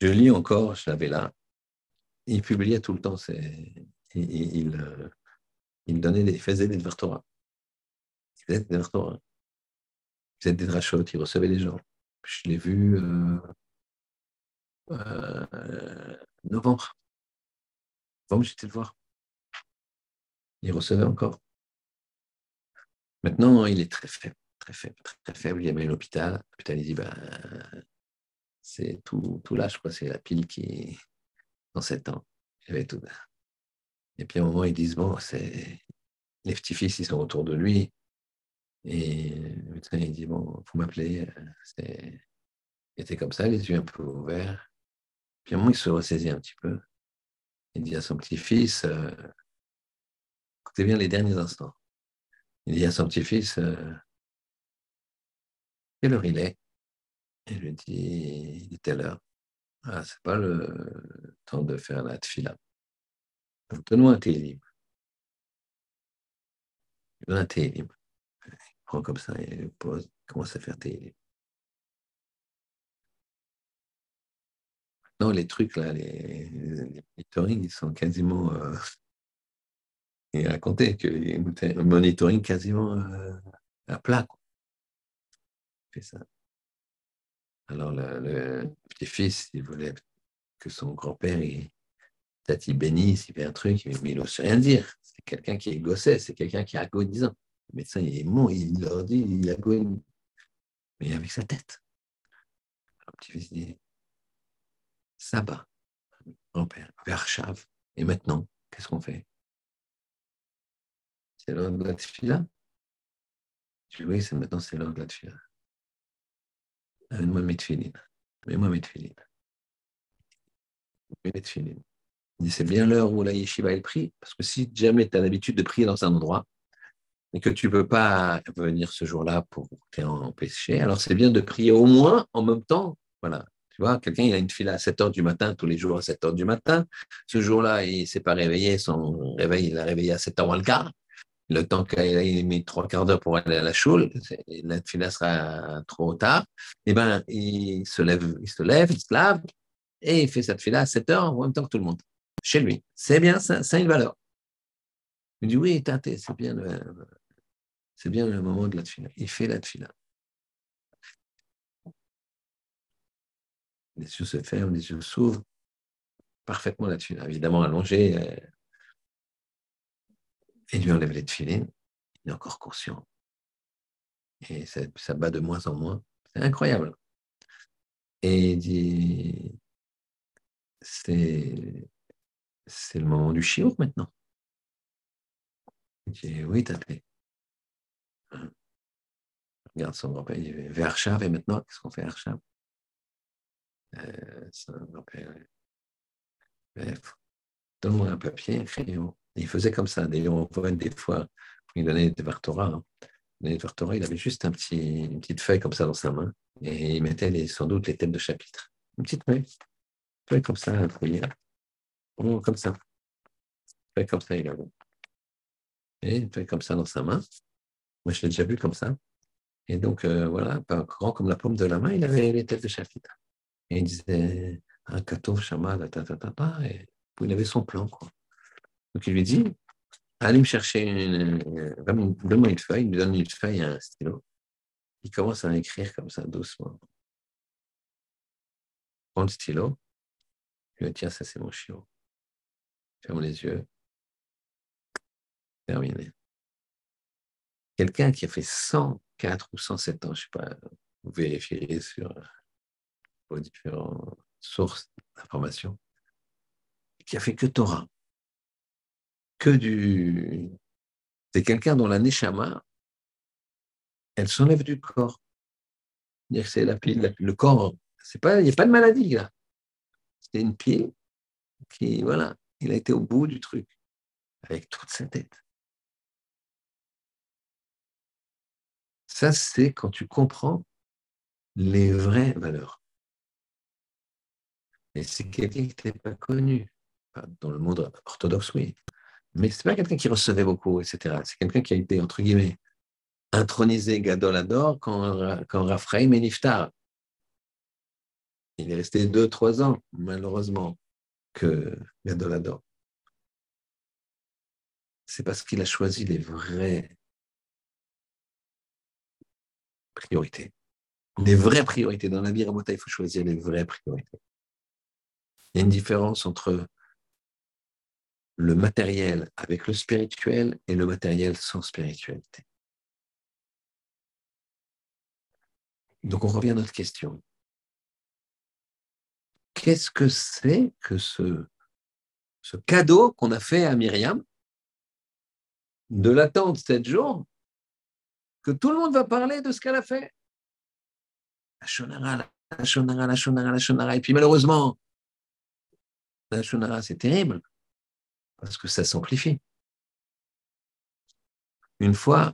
Je lis encore, je l'avais là. Il publiait tout le temps, il, il, euh, il, donnait des, faisait des Dvartora. Il faisait des Dvartora. Il faisait des drachot, il recevait les gens. Je l'ai vu euh, euh, novembre. Novembre, j'étais le voir. Il recevait encore. Maintenant, il est très faible, très faible, très faible. Il y avait l'hôpital. L'hôpital, il dit, ben, c'est tout, tout je crois, c'est la pile qui dans sept ans. Et puis à un moment, ils disent, bon, c'est les petits-fils, ils sont autour de lui. Et le médecin, il dit, bon, vous m'appeler. Il était comme ça, les yeux un peu ouverts. Puis à un moment, il se ressaisit un petit peu. Il dit à son petit-fils, euh, écoutez bien les derniers instants. Il dit à son petit-fils, euh, quelle heure il est? Il lui dit, il est telle heure. Ah, c'est pas le temps de faire la tfila. Donne-moi un télim. Il un télim. Il prend comme ça, il pose, il commence à faire télim. Non, les trucs là, les, les monitoring, ils sont quasiment. Euh, il racontait que un monitoring quasiment euh, à plat. Quoi. Fait ça. Alors le, petit-fils, il voulait que son grand-père, il bénisse, il fait un truc, mais il n'ose rien dire. C'est quelqu'un qui est gossé, c'est quelqu'un qui est agonisant. Le médecin, il est bon, il leur dit, il agonise. Mais avec sa tête. le petit-fils dit Sabbat, grand-père, Vershav. Et maintenant, qu'est-ce qu'on fait? C'est l'heure de la tefila? Je dis oui, c'est maintenant, c'est l'heure de la tefila. Dit, c'est bien l'heure où la yeshiva pris, parce que si jamais tu as l'habitude de prier dans un endroit, et que tu ne peux pas venir ce jour-là pour péché, alors c'est bien de prier au moins en même temps. Voilà, tu vois, quelqu'un, il a une file à 7 heures du matin, tous les jours à 7 heures du matin. Ce jour-là, il ne s'est pas réveillé, son réveil, il l'a réveillé à 7 heures moins le quart. Le temps qu'il ait mis trois quarts d'heure pour aller à la choule, la fila sera trop tard. Eh ben, il se lève, il se lève, il se lave, et il fait cette fila à 7 heures en même temps que tout le monde, chez lui. C'est bien, ça, a une valeur. Il dit oui, c'est bien le, c'est bien le moment de la fila. Il fait la fila. les yeux se ferment, les yeux s'ouvrent, parfaitement là-dessus. Évidemment, allongé, euh, et lui enlève les tefilines, il est encore conscient. Et ça, bat de moins en moins. C'est incroyable. Et il dit, c'est, c'est le moment du chiour maintenant. Il dit, oui, fait. Regarde son grand-père, il dit, vers et maintenant, qu'est-ce qu'on fait Archav euh, ça Donne-moi un papier, un crayon. Il faisait comme ça. D'ailleurs, on voit des fois, il donnait des Vartora. Il il avait juste un petit, une petite feuille comme ça dans sa main et il mettait sans doute les thèmes de chapitre. Une petite feuille. Feuille comme ça, un oh, comme ça. Une feuille comme ça, il avait. Et une feuille comme ça dans sa main. Moi, je l'ai déjà vu comme ça. Et donc, euh, voilà, grand comme la paume de la main, il avait les têtes de chapitre. Et il disait un kato, shama, ta, ta, ta, ta, et il avait son plan. Quoi. Donc il lui dit Allez me chercher une. Donne-moi une feuille, il me donne une feuille et un stylo. Il commence à écrire comme ça, doucement. Prends le stylo. Il lui Tiens, ça c'est mon chiot. Ferme les yeux. Terminé. Quelqu'un qui a fait 104 ou 107 ans, je ne sais pas, vous vérifierez sur aux différentes sources d'informations, qui a fait que Torah, que du. C'est quelqu'un dont la Neshama, elle s'enlève du corps. C'est la pile, le corps, c'est pas, il n'y a pas de maladie là. C'est une pile qui, voilà, il a été au bout du truc, avec toute sa tête. Ça, c'est quand tu comprends les vraies valeurs. Et c'est quelqu'un qui pas connu. Dans le monde orthodoxe, oui. Mais ce n'est pas quelqu'un qui recevait beaucoup, etc. C'est quelqu'un qui a été, entre guillemets, intronisé Gadolador quand, quand Raphaël est niftar. Il est resté deux, trois ans, malheureusement, que Gadolador. C'est parce qu'il a choisi les vraies priorités. Les vraies priorités. Dans la vie, il faut choisir les vraies priorités. Il y a une différence entre le matériel avec le spirituel et le matériel sans spiritualité. Donc on revient à notre question. Qu'est-ce que c'est que ce, cadeau qu'on a fait à Myriam de l'attendre sept jours, que tout le monde va parler de ce qu'elle a fait? La shonara, la shonara, la shonara, la. Et puis malheureusement, La c'est terrible, parce que ça s'amplifie. Une fois,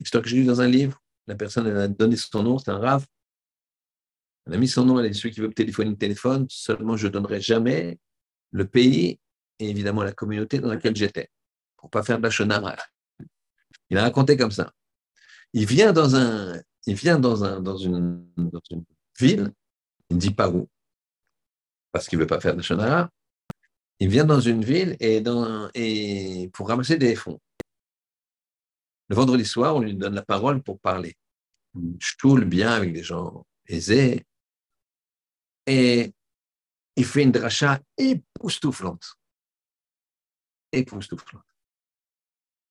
histoire que j'ai lu dans un livre, la personne elle a donné son nom, c'est un rave. Elle a mis son nom, elle a dit celui qui veut me téléphoner, téléphone, seulement je ne donnerai jamais le pays et évidemment la communauté dans laquelle j'étais, pour pas faire de la shonara. Il a raconté comme ça. Il vient dans un, il vient dans un, dans une, ville, il ne dit pas où, parce qu'il veut pas faire de shonara. Il vient dans une ville et, pour ramasser des fonds. Le vendredi soir, on lui donne la parole pour parler. Je toule bien avec des gens aisés. Et il fait une dracha époustouflante. Époustouflante.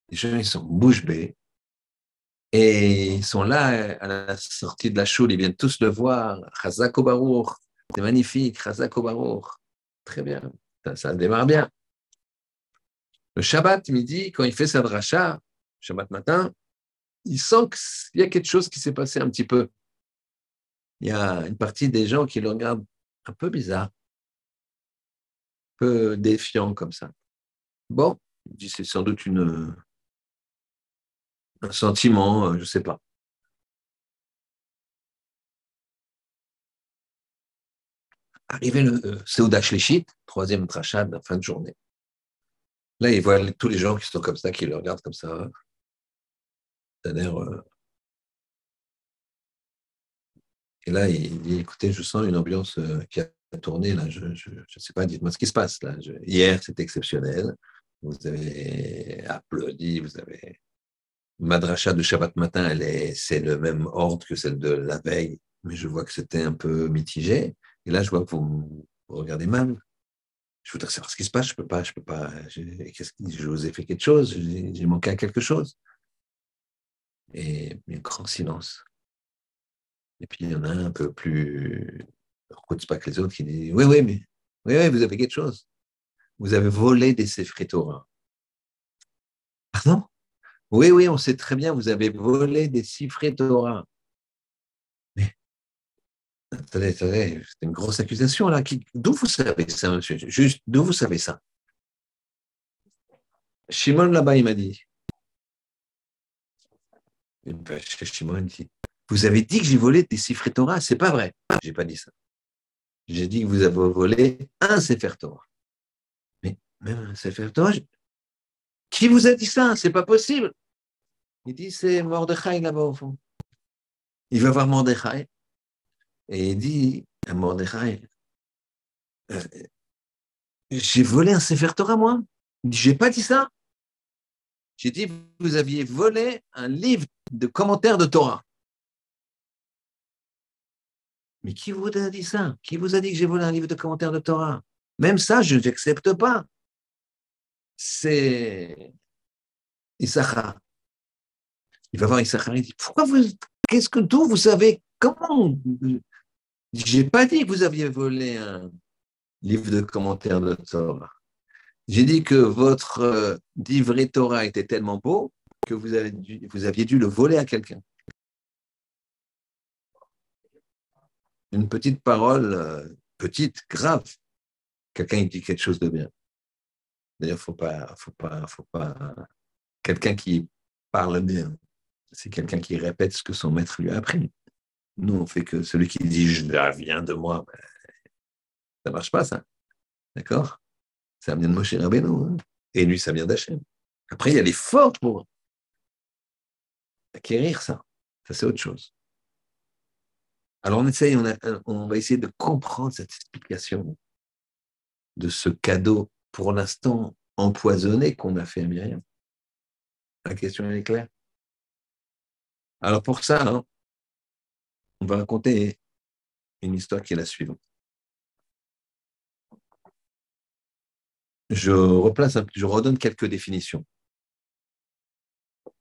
Les gens, ils sont bouche bée. Et ils sont là, à la sortie de la choule, ils viennent tous le voir. Chazak c'est magnifique, Chazak. Très bien, ça, démarre bien. Le Shabbat midi, quand il fait sa dracha, Shabbat matin, il sent qu'il y a quelque chose qui s'est passé un petit peu. Il y a une partie des gens qui le regardent un peu bizarre, un peu défiant comme ça. Bon, c'est sans doute un sentiment, je ne sais pas. Arrivé le euh, Seuda troisième trachade, fin de journée. Là, il voit tous les gens qui sont comme ça, qui le regardent comme ça. Euh, et là, il dit, écoutez, je sens une ambiance euh, qui a tourné, là, je ne sais pas, dites-moi ce qui se passe. Là. Hier, c'était exceptionnel. Vous avez applaudi, vous avez... Madracha de Shabbat matin, elle est, c'est le même ordre que celle de la veille, mais je vois que c'était un peu mitigé. Et là, je vois que vous, regardez mal. Je voudrais savoir ce qui se passe. Je peux pas, je peux pas. Je ai fait quelque chose. J'ai manqué à quelque chose et un grand silence. Et puis il y en a un, peu plus pas que les autres qui dit Oui, oui, mais oui, oui, vous avez quelque chose. Vous avez volé des Sefri Pardon Oui, oui, on sait très bien, vous avez volé des Sifri Mais attendez, attendez, c'est une grosse accusation là. D'où vous savez ça, monsieur? Juste, d'où vous savez ça? Shimon là-bas, il m'a dit vous avez dit que j'ai volé des Sefer Torah, c'est pas vrai. J'ai pas dit ça. J'ai dit que vous avez volé un Sefer Torah. Mais même un Sefer Torah, qui vous a dit ça? C'est pas possible. Il dit c'est Mordechai là-bas au fond. Il va voir Mordechai et il dit à Mordechai euh, J'ai volé un Sefer Torah, moi. J'ai pas dit ça. J'ai dit, vous aviez volé un livre de commentaires de Torah. Mais qui vous a dit ça? Qui vous a dit que j'ai volé un livre de commentaires de Torah? Même ça, je n'accepte pas. C'est Issachar. Il va voir Issachar, il dit, pourquoi vous, qu'est-ce que tout vous savez? Comment J'ai pas dit que vous aviez volé un livre de commentaires de Torah. J'ai dit que votre euh, Torah était tellement beau que vous, avez vous aviez dû le voler à quelqu'un. Une petite parole, euh, petite, grave. Quelqu'un dit quelque chose de bien. D'ailleurs, faut pas, faut pas, faut pas. Quelqu'un qui parle bien, c'est quelqu'un qui répète ce que son maître lui a appris. Nous, on fait que celui qui dit je viens de moi, ben, ça marche pas ça. D'accord? Ça vient de Moshe Rabbeinu. Hein. Et lui, ça vient d'Hachem. Après, il y a l'effort pour acquérir ça. Ça, c'est autre chose. Alors, on essaye, on, va essayer de comprendre cette explication de ce cadeau, pour l'instant, empoisonné qu'on a fait à Myriam. La question est claire? Alors, pour ça, hein, on va raconter une histoire qui est la suivante. je replace, je redonne quelques définitions.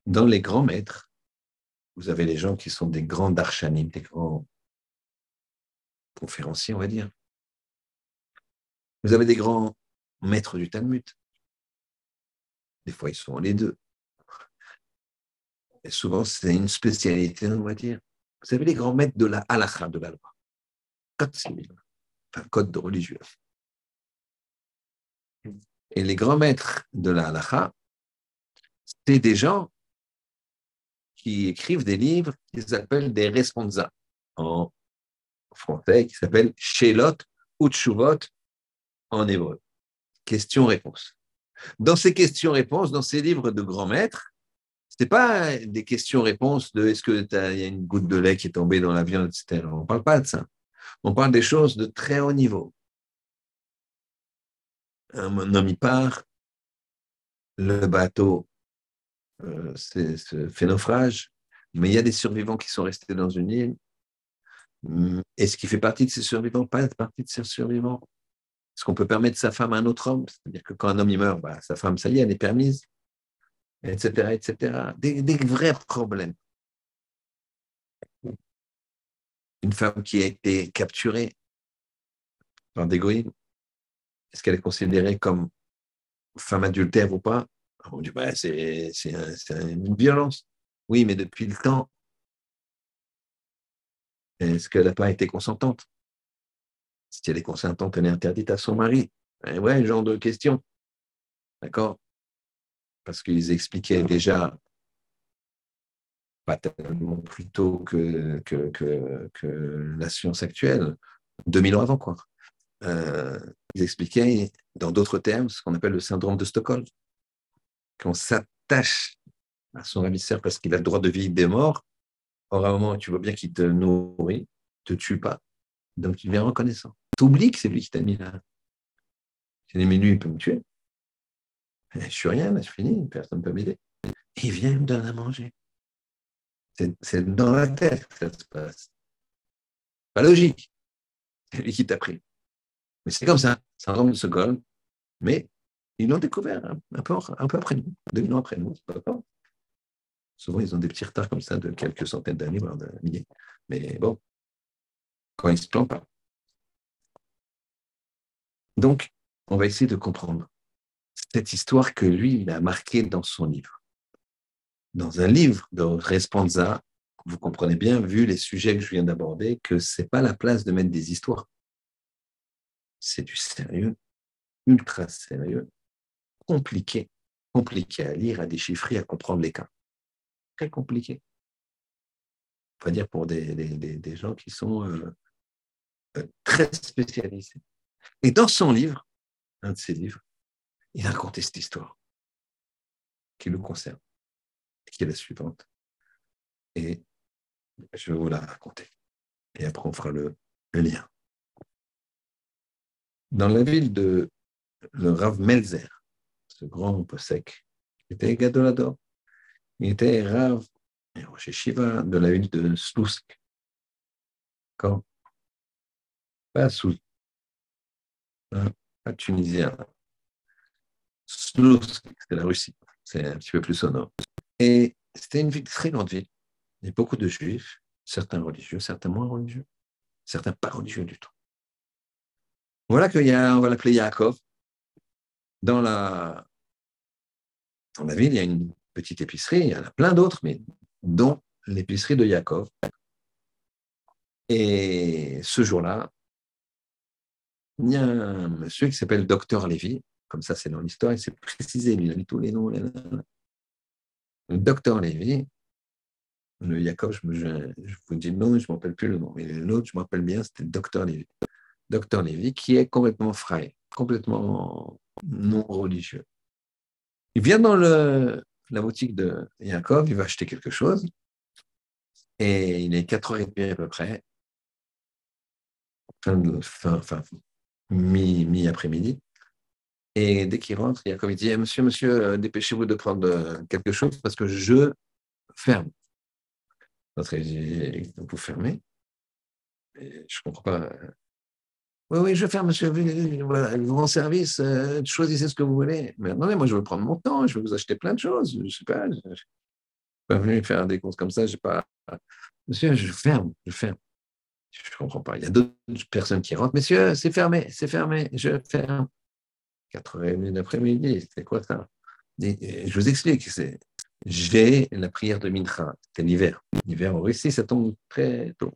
Dans les grands maîtres, vous avez les gens qui sont des grands darshanim, des grands conférenciers, on va dire. Vous avez des grands maîtres du Talmud. Des fois, ils sont les deux. Et souvent, c'est une spécialité, on va dire. Vous avez les grands maîtres de la halakha, de la loi. Code civil, enfin, code de religieux. Et les grands maîtres de la halakha, c'est des gens qui écrivent des livres qu'ils appellent des responsa en français, qui s'appellent Shelot ou Tshuvot en hébreu. Questions-réponses. Dans ces questions-réponses, dans ces livres de grands maîtres, ce n'est pas des questions-réponses de est-ce qu'il y a une goutte de lait qui est tombée dans la viande, etc. On ne parle pas de ça. On parle des choses de très haut niveau. Un homme y part, le bateau euh, fait naufrage, mais il y a des survivants qui sont restés dans une île. Hum, est-ce qu'il fait partie de ces survivants? Pas partie de ces survivants. Est-ce qu'on peut permettre sa femme à un autre homme? C'est-à-dire que quand un homme y meurt, bah, sa femme, ça y est, elle est permise, etc. etc. Des, vrais problèmes. Une femme qui a été capturée par des goïms, est-ce qu'elle est considérée comme femme adultère ou pas? On dit, bah, c'est une violence. Oui, mais depuis le temps, est-ce qu'elle n'a pas été consentante? Si elle est consentante, elle est interdite à son mari. Eh ouais, genre de question. D'accord? Parce qu'ils expliquaient déjà, pas tellement plus tôt que, que, que, la science actuelle, 2000 ans avant, quoi. Euh, ils expliquaient, dans d'autres termes, ce qu'on appelle le syndrome de Stockholm. Qu'on s'attache à son ravisseur parce qu'il a le droit de vivre des morts, Or, à un moment, tu vois bien qu'il te nourrit, te tue pas, donc tu deviens reconnaissant. Tu oublies que c'est lui qui t'a mis là. Mais lui, il peut me tuer. Je je suis rien, c'est fini, personne ne peut m'aider. Il vient me donner à manger. C'est dans la tête que ça se passe. Pas logique. C'est lui qui t'a pris. Mais c'est comme ça, un homme de seconde. Mais ils l'ont découvert un, peu, un peu après nous, deux ans après nous. Souvent, ils ont des petits retards comme ça de quelques centaines d'années, voire de milliers. Mais bon, quand ils ne se plantent pas. Donc, on va essayer de comprendre cette histoire que lui, il a marquée dans son livre. Dans un livre de Responsa, vous comprenez bien, vu les sujets que je viens d'aborder, que ce n'est pas la place de mettre des histoires. C'est du sérieux, ultra sérieux, compliqué, compliqué à lire, à déchiffrer, à comprendre les cas très compliqué. On va dire pour des, des, gens qui sont euh, euh, très spécialisés. Et dans son livre, un de ses livres, il a raconté cette histoire qui le concerne, qui est la suivante. Et je vais vous la raconter. Et après, on fera le, lien. Dans la ville de le Rav Melzer, ce grand possèque, était Gadolador, il était Rav chez Shiva de la ville de Slusk. D'accord Pas Slusk. Hein? Pas tunisien. Slusk, c'est la Russie. C'est un petit peu plus au nord. Et c'était une ville, très grande ville. Il y a beaucoup de juifs, certains religieux, certains moins religieux, certains pas religieux du tout. Voilà qu'il y a, on va l'appeler Yaakov. Dans la, dans la ville, il y a une petite épicerie, il y en a plein d'autres, mais dont l'épicerie de Yaakov. Et ce jour-là, il y a un monsieur qui s'appelle Docteur Lévy, comme ça c'est dans l'histoire, il s'est précisé, il a mis tous les noms. Le Docteur Lévy, le Yaakov, je, vous dis le nom, je ne m'appelle plus le nom, mais l'autre, je me rappelle bien, c'était Docteur Lévy. Docteur Lévy, qui est complètement frais, complètement non religieux. Il vient dans le, la boutique de Yaakov, il va acheter quelque chose, et il est 4h30 à peu près, fin, fin, mi-après-midi. Et dès qu'il rentre, Yaakov il dit eh, Monsieur, monsieur, euh, dépêchez-vous de prendre euh, quelque chose parce que je ferme. L'autre, dit Vous fermez Je ne comprends pas. Oui, oui, je faire, monsieur, voilà, vous rend service, euh, choisissez ce que vous voulez. Mais non, moi, je veux prendre mon temps, je vais vous acheter plein de choses. Je ne sais pas, je ne suis pas venu faire des courses comme ça, je pas. Monsieur, je ferme, je ferme. Je ne comprends pas. Il y a d'autres personnes qui rentrent. Monsieur, c'est fermé, c'est fermé, je ferme. 4h30 d'après-midi, c'est quoi ça? Je vous explique, j'ai la prière de Mincha, c'est l'hiver. L'hiver en Russie, ça tombe très tôt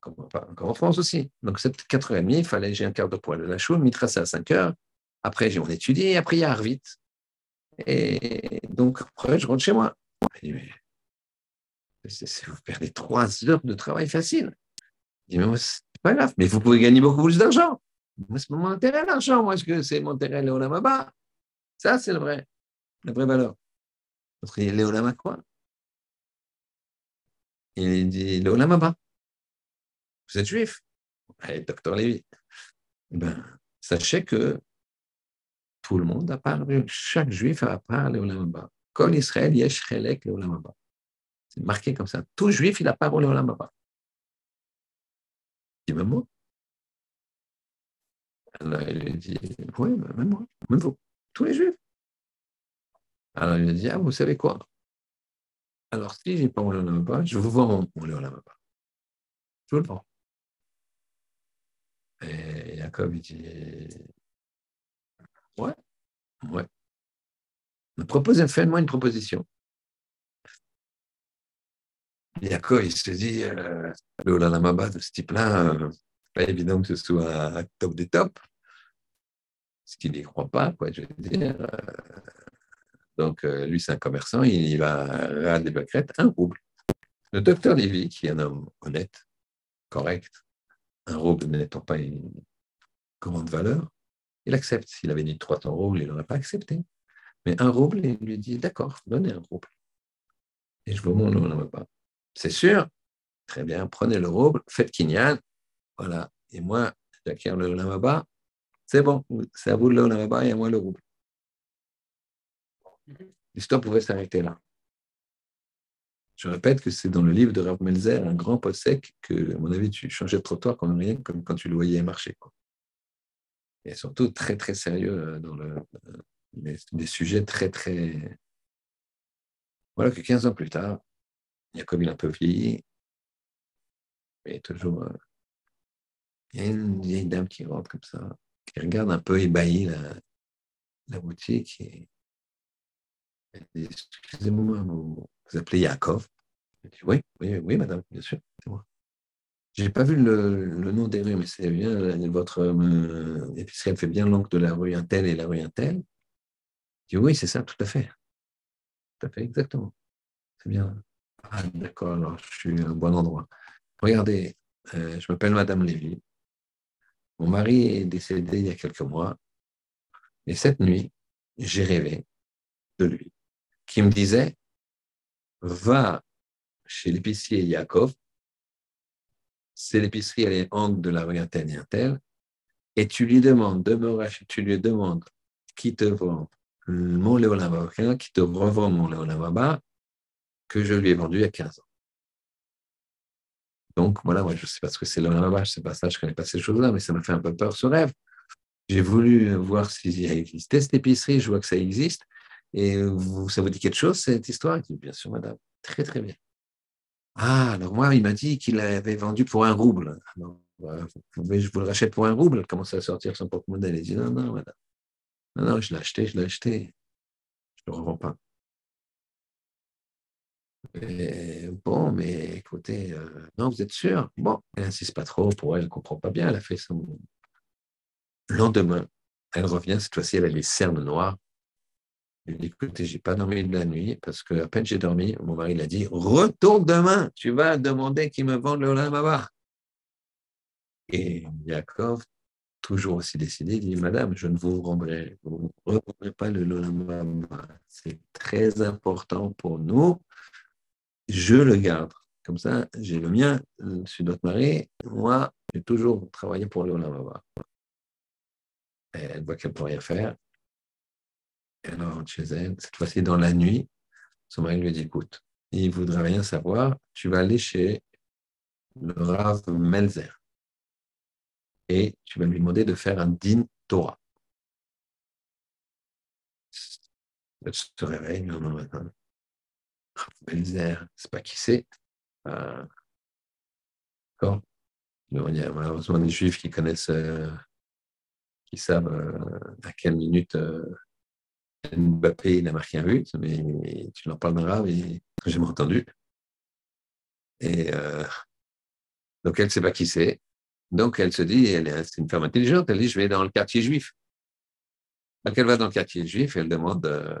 comme, en France aussi. Donc, cette 4h30, il fallait, j'ai un quart de poil de la choule, Mitra, c'est à 5h. Après, on étudie, et après, il y a Arvit. Et donc, après, je rentre chez moi. Vous perdez trois heures de travail facile. Je dis, mais c'est pas grave, mais vous pouvez gagner beaucoup plus d'argent. Moi, c'est mon intérêt, l'argent. Moi, est-ce que c'est mon intérêt, Léolamaba Ça, c'est le vrai, la vraie valeur. Parce qu'il Léolama quoi? Il dit Léolamaba. Vous êtes juif? Allez, docteur Lévy. Eh ben, sachez que tout le monde a parlé, chaque juif a parlé Léolamaba. Kol Israël yesh chelek Léolamaba. C'est marqué comme ça. Tout juif, il a parlé Léolamaba. Il dit, même moi. Alors, il lui dit, oui, même moi, même vous, tous les juifs. Alors, il lui dit, ah, vous savez quoi? Alors, si je n'ai pas mon Léolamaba, je vous vends mon, Léolamaba. Je vous le vends. Et Jacob, il dit, ouais, ouais. Proposez, faites-moi une proposition. Jacob, il se dit, euh, le Olamaba de ce type-là, euh, pas évident que ce soit un top des tops, ce qu'il n'y croit pas, quoi, je veux dire. Euh, donc, euh, lui, c'est un commerçant, il va à des baquettes, un rouble. Le docteur Lévy, qui est un homme honnête, correct, un rouble n'étant pas une grande valeur, il accepte. S'il avait dit 300 roubles, il n'aurait pas accepté. Mais un rouble, il lui dit D'accord, donnez un rouble. Et je vous montre, on pas. C'est sûr Très bien, prenez le rouble, faites Kinyan. Voilà. Et moi, j'acquiers le Lamaba. C'est bon, c'est à vous le Lamaba et à moi le rouble. L'histoire pouvait s'arrêter là. Je répète que c'est dans le livre de Rav Melzer, un grand sec, que, à mon avis, tu changeais de trottoir comme rien, comme quand tu le voyais marcher. Quoi. Et surtout très, très sérieux euh, dans le, euh, des, sujets très, très. Voilà que 15 ans plus tard, il y a comme il a un peu vieilli, mais toujours. Euh, il y a une vieille dame qui rentre comme ça, qui regarde un peu ébahi la, boutique elle dit Excusez-moi, vous, vous appelez Yaakov Elle dit Oui, oui, oui, madame, bien sûr, c'est moi. Je n'ai pas vu le, nom des rues, mais c'est bien, votre euh, épicerie, fait bien l'angle de la rue Intel et la rue Intel. Je dis Oui, c'est ça, tout à fait. Tout à fait, exactement. C'est bien. Ah, d'accord, alors je suis un bon endroit. Regardez, euh, je m'appelle Madame Lévy. Mon mari est décédé il y a quelques mois. Et cette nuit, j'ai rêvé de lui, qui me disait Va chez l'épicier Yaakov, c'est l'épicerie, elle est angle de la rue Intel et tu lui demandes de me racheter, tu lui demandes qui te vend mon Léolamaba, qui te revend mon Léolamaba, que je lui ai vendu il y a 15 ans. Donc voilà, moi, je ne sais pas ce que c'est Léolamaba, je ne sais pas ça, je ne connais pas ces choses-là, mais ça m'a fait un peu peur ce rêve. J'ai voulu voir s'il existait cette épicerie, je vois que ça existe. Et ça vous dit quelque chose, cette histoire? Bien sûr, madame. Très, très bien. Ah, alors moi, il m'a dit qu'il l'avait vendu pour un rouble. je vous le rachète pour un rouble. Elle commence à sortir son porte-monnaie? Elle dit non, non, madame. Non, non, je l'ai acheté, je l'ai acheté. Je ne le revends pas. Bon, mais écoutez, euh, non, vous êtes sûr? Bon, elle n'insiste pas trop pour elle, elle ne comprend pas bien. Elle a fait son. Le lendemain, elle revient, cette fois-ci, elle a les cernes noires. Ai dit, écoutez, j'ai pas dormi de la nuit parce que à peine j'ai dormi, mon mari l'a dit, retourne demain, tu vas demander qu'il me vende le Olamaba. Et Yaakov, toujours aussi décidé, dit, madame, je ne vous rendrai, pas le Olamaba. C'est très important pour nous. Je le garde. Comme ça, j'ai le mien, je suis notre mari. Moi, j'ai toujours travaillé pour le Olamaba. Elle voit qu'elle ne peut rien faire alors chez elle, cette fois-ci dans la nuit, son mari lui dit écoute, il ne voudrait rien savoir, tu vas aller chez le Rav Melzer et tu vas lui demander de faire un din Torah. Elle se réveille le lendemain matin. Melzer, c'est pas qui c'est. Euh, D'accord Il y a malheureusement des juifs qui connaissent, euh, qui savent euh, à quelle minute Mbappé, il n'a marqué un but, mais tu leur parles d'un et j'ai jamais entendu. Et euh, donc, elle ne sait pas qui c'est. Donc, elle se dit, elle est une femme intelligente, elle dit, je vais dans le quartier juif. elle va dans le quartier juif et elle demande euh,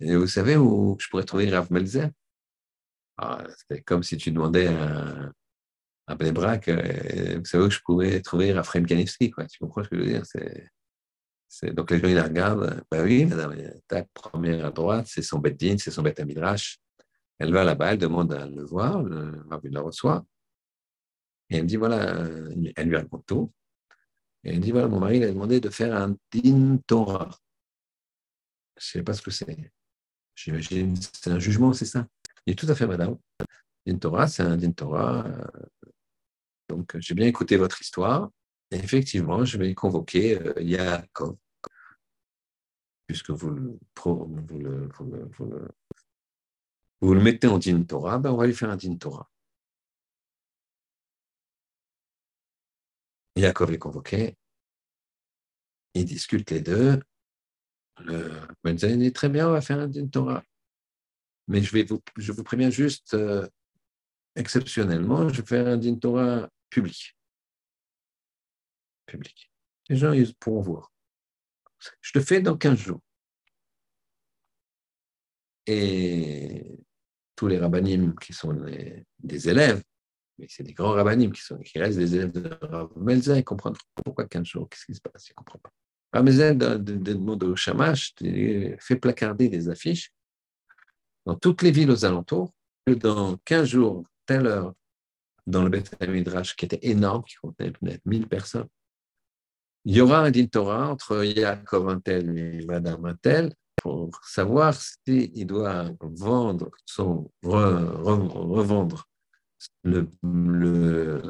et Vous savez où je pourrais trouver Rav Melzer? Ah, C'est comme si tu demandais à, à Bnebrak euh, Vous savez où je pourrais trouver Raphaël Kanevski quoi. Tu comprends ce que je veux dire? Donc les gens ils la regardent Ben oui, madame, tac, première à droite, c'est son din, c'est son bête midrash. Elle va là-bas, elle demande à le voir, le Rav la reçoit. Et elle me dit Voilà, elle lui raconte tout. Et elle dit, voilà, mon mari il a demandé de faire un din Torah. Je ne sais pas ce que c'est. J'imagine c'est un jugement, c'est ça. Il est tout à fait madame. Din Torah, c'est un din Torah. Donc, j'ai bien écouté votre histoire. Et effectivement, je vais convoquer euh, Yaakov. Puisque vous le, vous le, vous le, mettez en din Torah, ben on va lui faire un din Torah. Yaakov est convoqué, ils discutent les deux. Le Benzaïn dit très bien, on va faire un din Torah. Mais je, vous, préviens juste, euh, exceptionnellement, je vais faire un din Torah public. Public. Les gens ils pourront voir. Je le fais dans 15 jours. Et tous les rabbinim qui sont des élèves mais c'est des grands rabbinim qui, qui restent des élèves de Rav Melza, ils comprennent pourquoi 15 jours, qu'est-ce qui se passe, ils ne comprennent pas. Rav Melza, dans le mot de Shamash, fait placarder des affiches dans toutes les villes aux alentours, que dans 15 jours, telle heure, dans le Beth Midrash, qui était énorme, qui contenait peut-être 1000 personnes, il y aura un din entre Yaakov Intel et Madame Intel pour savoir s'il doit vendre son, revendre le, le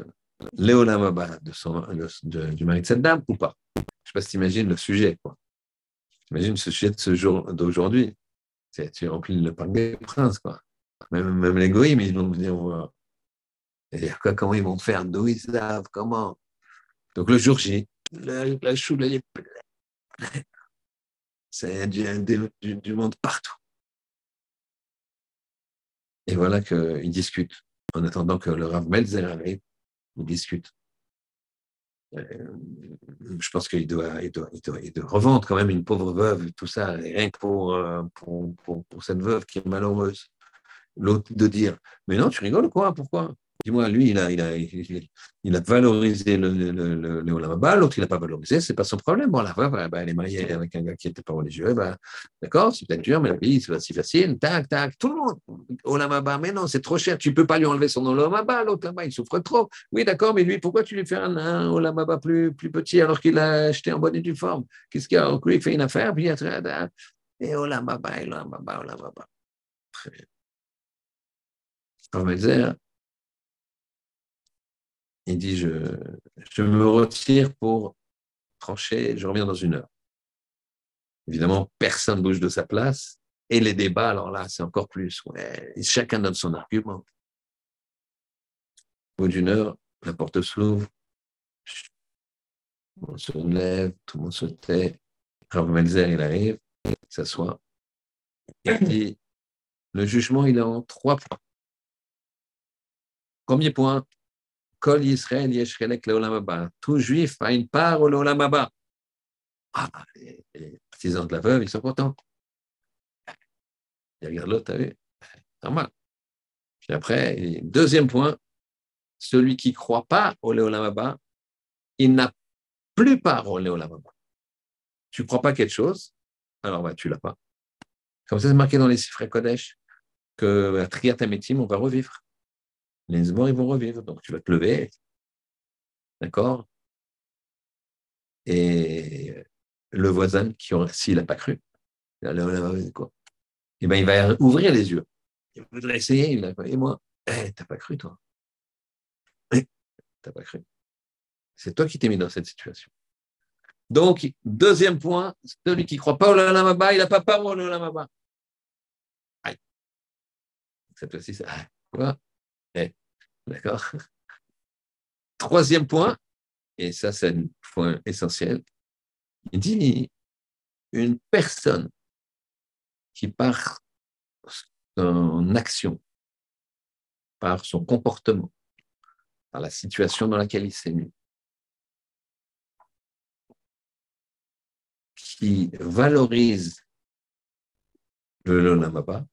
du mari de cette dame ou pas sais pas si tu imagines le sujet. Quoi. Imagine ce sujet de ce jour d'aujourd'hui. Tu remplis le parc des princes. Quoi. Même, les goïms, ils vont venir voir. Quoi, comment ils vont faire? D'où ils savent? Comment? Donc le jour J, la, choule, est pleine. C'est du, du, du monde partout. Et voilà qu'ils discutent en attendant que le Rav Melzer arrive, il discute. Euh, je pense qu'il doit, il doit, il doit, revendre quand même une pauvre veuve, tout ça, rien que pour, euh, pour, pour, pour cette veuve qui est malheureuse. L'autre de dire, mais non, tu rigoles quoi? Pourquoi? Dis-moi, lui, il a, il a, il, a valorisé le, le l'autre, il n'a pas valorisé, c'est pas son problème. Bon, la bah, elle est mariée avec un gars qui n'était pas religieux, bah, d'accord, c'est peut-être dur, mais la vie, c'est pas si facile, tac, tac, tout le monde. Olamaba, mais non, c'est trop cher, tu peux pas lui enlever son Olamaba, l'autre là-bas, il souffre trop. Oui, d'accord, mais lui, pourquoi tu lui fais un, Olamaba plus, plus petit alors qu'il l'a acheté en bonne et due forme? Qu'est-ce qu'il a? Lui, il fait une affaire, puis il a. Et Olamaba, Olamaba, Olamaba. Très bien. Il dit, je, je me retire pour trancher, je reviens dans une heure. Évidemment, personne ne bouge de sa place. Et les débats, alors là, c'est encore plus. chacun donne son argument. Au bout d'une heure, la porte s'ouvre. On se lève, tout le monde se tait. Rav Melzer, il arrive, il s'assoit. Il dit, le jugement, il est en trois points. Premier point, Kol Yisrael Yeshrelek Leolamaba. Tout juif a une part au Leolamaba. Ah, les, partisans de la veuve, ils sont contents. Ils regardent l'autre, t'as vu? Normal. Puis après, deuxième point, celui qui ne croit pas au Leolamaba, il n'a plus part au Leolamaba. Tu ne crois pas quelque chose, alors bah, tu ne l'as pas. Comme ça, c'est marqué dans les Sifrei Kodesh que à Triatametim, on va revivre les morts, ils vont revivre. Donc, tu vas te lever. D'accord? Et le voisin, qui s'il n'a pas cru, quoi eh ben, il va ouvrir les yeux. Il voudrait essayer. Il et moi, eh, t'as pas cru, toi? Eh, t'as pas cru. C'est toi qui t'es mis dans cette situation. Donc, deuxième point, celui qui ne croit pas au Lalamaba, il n'a pas peur au Lalamaba. Aïe. Cette fois-ci, ça. Quoi? eh, D'accord Troisième point, et ça c'est un point essentiel, il dit une personne qui par son action, par son comportement, par la situation dans laquelle il s'est mis, qui valorise le Lolamaba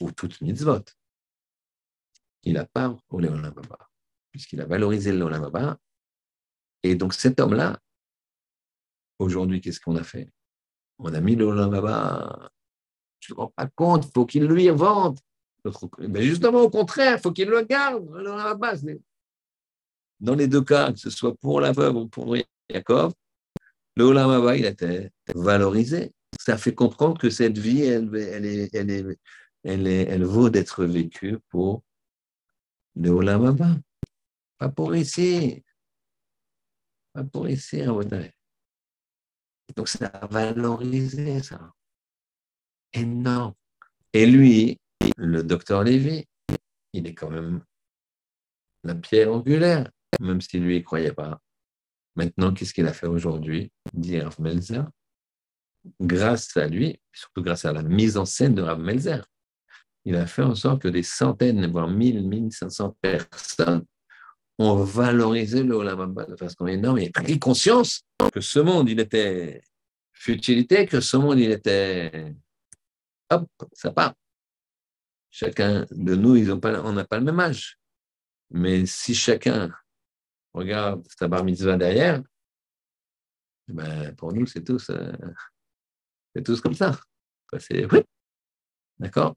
ou toute mitzvot. Il a pas au Lolamaba, puisqu'il a valorisé le Lolamaba. Et donc cet homme-là, aujourd'hui, qu'est-ce qu'on a fait? On a mis le Lolamaba. Tu ne te rends pas compte, il faut qu'il lui vende. Mais justement, au contraire, il faut qu'il le garde, le. Dans les deux cas, que ce soit pour la veuve ou pour Yaakov, le Olamaba, il était valorisé. Ça fait comprendre que cette vie, elle, elle, est, elle, est, elle vaut d'être vécue pour le Olamaba. Pas pour ici. Pas pour ici, Donc, ça a valorisé ça. Énorme. Et lui, le docteur Lévy, il est quand même la pierre angulaire, même si lui, ne croyait pas. Maintenant, qu'est-ce qu'il a fait aujourd'hui dit Rav Melzer? Grâce à lui, surtout grâce à la mise en scène de Rav Melzer, il a fait en sorte que des centaines, voire mille, mille cinq cents personnes ont valorisé le Olam de façon énorme et pris conscience que ce monde, il était futilité, que ce monde, il était. Hop, ça part. Chacun de nous, ils ont pas, on n'a pas le même âge. Mais si chacun regarde sa bar mitzvah derrière, ben, pour nous, c'est tous, euh, c'est tous comme ça. c'est, oui. D'accord?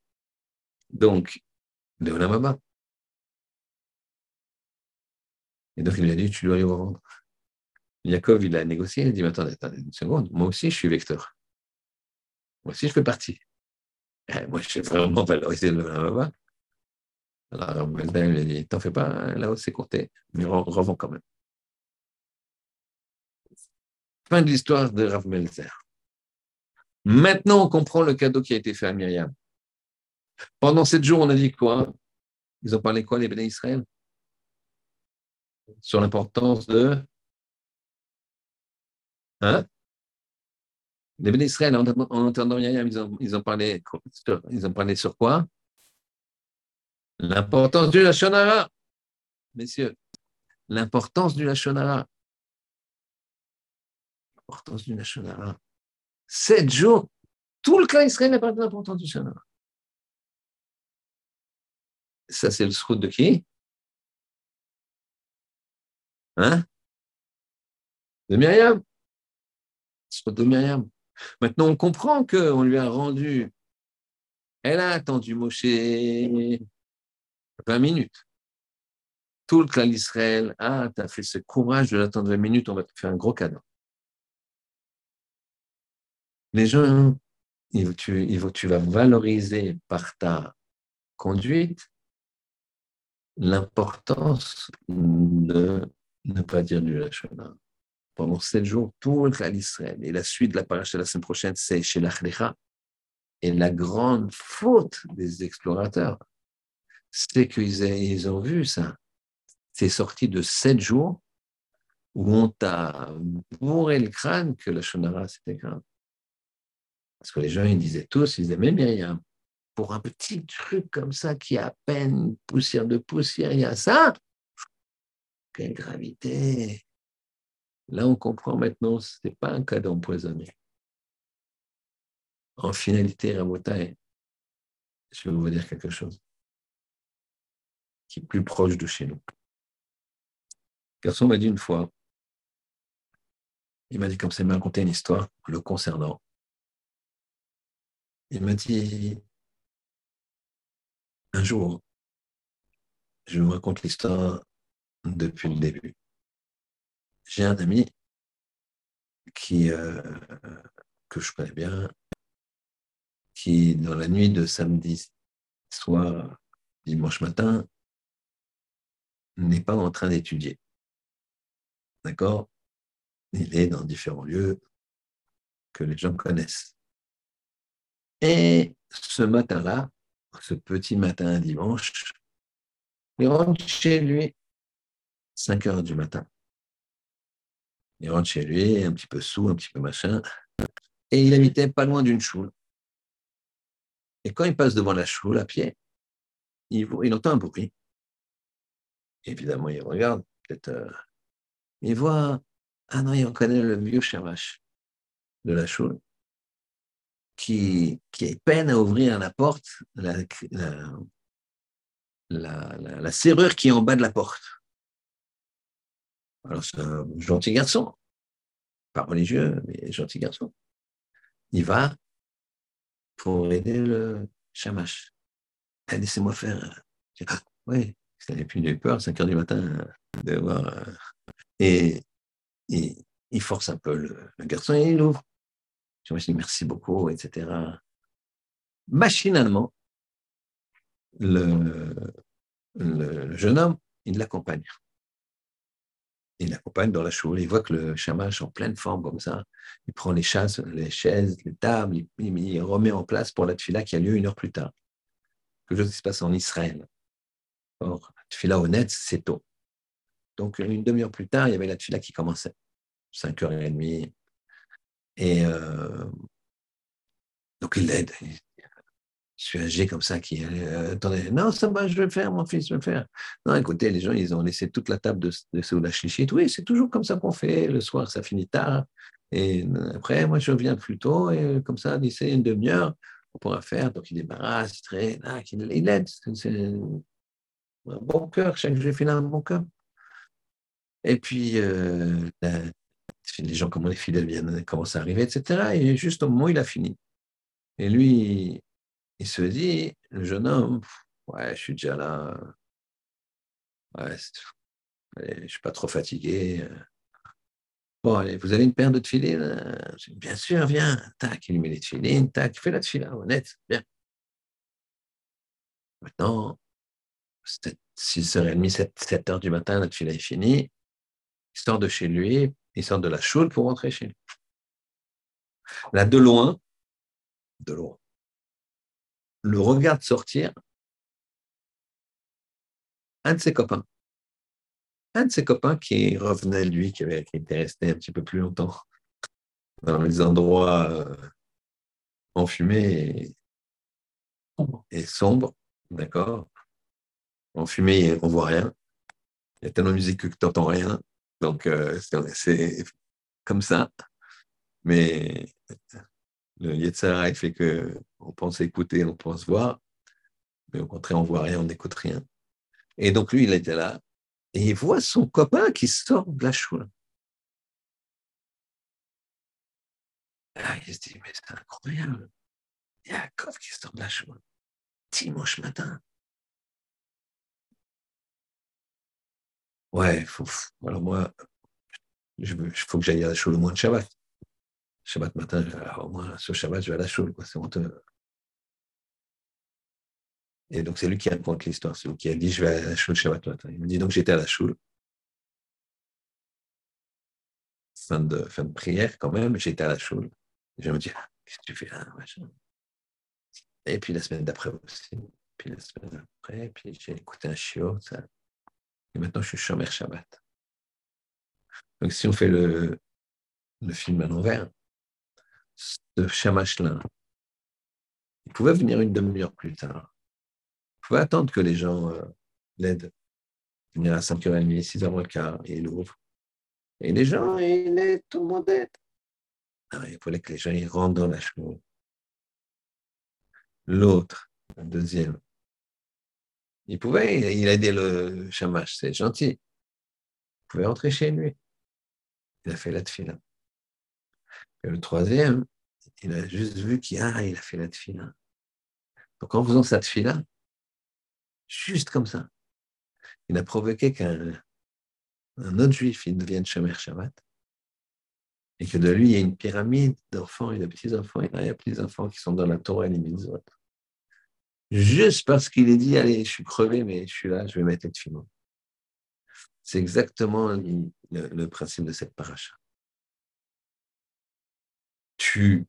Donc, de Olamaba. Et donc, il lui a dit, tu dois aller revendre. Yaakov, il a négocié, il a dit, mais attendez, attendez une seconde, moi aussi, je suis vecteur. Moi aussi, je fais partie. Eh, moi, je suis vraiment valorisé le Olamaba. Alors, il lui a dit, t'en fais pas, là-haut, c'est compté, mais revends quand même. Fin de l'histoire de Rav Melzer. Maintenant, on comprend le cadeau qui a été fait à Myriam. Pendant sept jours, on a dit quoi? Ils ont parlé quoi, les bénis Israël? Sur l'importance de. Hein? Les bénis Israël, en, entendant Myriam, ils ont, ils, ont parlé, ils ont parlé sur quoi? L'importance du Lachonara. Messieurs, l'importance du Lachonara l'importance du Nashonara. Sept jours, tout le clan Israël n'a pas d'importance du Nashonara. Ça, c'est le srout de qui? Hein? De Myriam. Srout de Myriam. Maintenant, on comprend qu'on lui a rendu. Elle a attendu Moshe 20 minutes. Tout le clan d'Israël, ah, tu as fait ce courage de l'attendre 20 minutes, on va te faire un gros cadeau. Les gens, tu, tu vas valoriser par ta conduite l'importance de ne pas dire du Lachona. Pendant sept jours, le l'Israël. Et la suite de la paracha la semaine prochaine, c'est chez l'Achlecha. Et la grande faute des explorateurs, c'est qu'ils ont vu ça. C'est sorti de sept jours où on t'a bourré le crâne que la Shonara, c'était grave. Parce que les gens, ils disaient tous, ils disaient, mais Myriam, pour un petit truc comme ça qui a à peine poussière de poussière, il y a ça. Quelle gravité. Là, on comprend maintenant, ce n'est pas un cas d'empoisonné. En finalité, Rabotai, je vais vous dire quelque chose qui est plus proche de chez nous. Garçon m'a dit une fois, il m'a dit comme ça, il m'a raconté une histoire le concernant. Il m'a dit un jour, je vous raconte l'histoire depuis le début. J'ai un ami qui, euh, que je connais bien, qui, dans la nuit de samedi soir, dimanche matin, n'est pas en train d'étudier. D'accord? Il est dans différents lieux que les gens connaissent. Et ce matin-là, ce petit matin dimanche, il rentre chez lui 5 heures du matin. Il rentre chez lui, un petit peu sous, un petit peu machin, et il habitait pas loin d'une choule. Et quand il passe devant la choule à pied, il, entend un bruit. Évidemment, il regarde, peut-être. Euh, il voit, ah non, il reconnaît le vieux Shamash. de la choule qui, qui peine à ouvrir la porte, la, serrure qui est en bas de la porte. Alors, c'est un gentil garçon, pas religieux, mais gentil garçon. Il va pour aider le chamache. Eh, laissez-moi faire. Ah, oui, ça n'avait plus de peur, à 5 heures du matin, de voir. Euh, et, il force un peu le, garçon et il ouvre. Je me dis merci beaucoup, etc. Machinalement, le, le, jeune homme, il l'accompagne. Il l'accompagne dans la choule. Il voit que le chamache, en pleine forme comme ça, il prend les, chaises, les tables, il, remet en place pour la tfila qui a lieu une heure plus tard. Quelque chose qui se passe en Israël. Or, la tfila honnête, c'est tôt. Donc, une demi-heure plus tard, il y avait la tfila qui commençait. 5h30. Et euh, donc, il l'aide. Je suis âgé comme ça qui euh, attendez, non, ça va, je vais le faire, mon fils, je vais le faire. Non, écoutez, les gens, ils ont laissé toute la table de, de Seoula Oui, c'est toujours comme ça qu'on fait. Le soir, ça finit tard. Et après, moi, je viens plus tôt. Et comme ça, d'ici une demi-heure, on pourra faire. Donc, il débarrasse, il traîne, il aide. C'est un bon cœur. Chaque jour, il fait un bon cœur. Et puis, euh, les gens, comme les fidèles, viennent, commencent à arriver, etc. Et juste au moment il a fini. Et lui, il se dit, le jeune homme, ouais, je suis déjà là. Ouais, je ne suis pas trop fatigué. Bon, allez, vous avez une paire de tefilines? Bien sûr, viens. Tac, il lui met les tefilines. Tac, il fait la tefila, honnête. Bien. Maintenant, 6h30, 7, 7h du matin, la tefila est finie. Il sort de chez lui, il sort de la choule pour rentrer chez lui. Là, de loin, de loin, le regarde sortir un de ses copains. Un de ses copains qui revenait, lui, qui, avait, était resté un petit peu plus longtemps dans les endroits euh, enfumés et, sombres, d'accord? Enfumés, on voit rien. Il y a tellement de musique que tu n'entends rien. Donc, euh, c'est comme ça. Mais le Yetzara, il fait qu'on pense écouter, on pense voir, mais au contraire, on voit rien, on n'écoute rien. Et donc, lui, il était là, et il voit son copain qui sort de la choule. Ah, il se dit, mais c'est incroyable. Yaakov qui sort de la choule. Dimanche matin. Ouais, faut, alors moi, il faut que j'aille à la choule au moins de Shabbat. Shabbat matin, au moins ce Shabbat, je vais à la choule, c'est honteux. Et donc, c'est lui qui raconte l'histoire, c'est lui qui a dit Je vais à la choule Shabbat matin. Il me dit donc j'étais à la choule. Fin de, fin de prière, quand même, j'étais à la choule. Je me dis ah, Qu'est-ce que tu fais là Et puis la semaine d'après aussi. Puis la semaine d'après, puis j'ai écouté un chiot. Ça. Et maintenant, je suis Shomer Shabbat. Donc, si on fait le, le film à l'envers, ce Shamash-là, il pouvait venir une demi-heure plus tard. Il pouvait attendre que les gens euh, l'aident. Venir à 5h30, 6h moins quart, et il ouvre. Et les gens, il est, tout le monde aide. Ah, il fallait que les gens ils rentrent dans la chambre. L'autre, le deuxième, il pouvait, il a aidé le chamash, c'est gentil. Il pouvait rentrer chez lui. Il a fait la tefila. Et le troisième, il a juste vu qu'il a, il a fait la tefila. Donc en faisant cette tefila, juste comme ça, il a provoqué qu'un un autre juif il devienne Shomer Shabbat et que de lui, il y a une pyramide d'enfants et de petits-enfants et de petits-enfants qui sont dans la Torah et les mitzvot. Juste parce qu'il est dit, allez, je suis crevé, mais je suis là, je vais mettre les tefilot. C'est exactement le, le, principe de cette paracha tu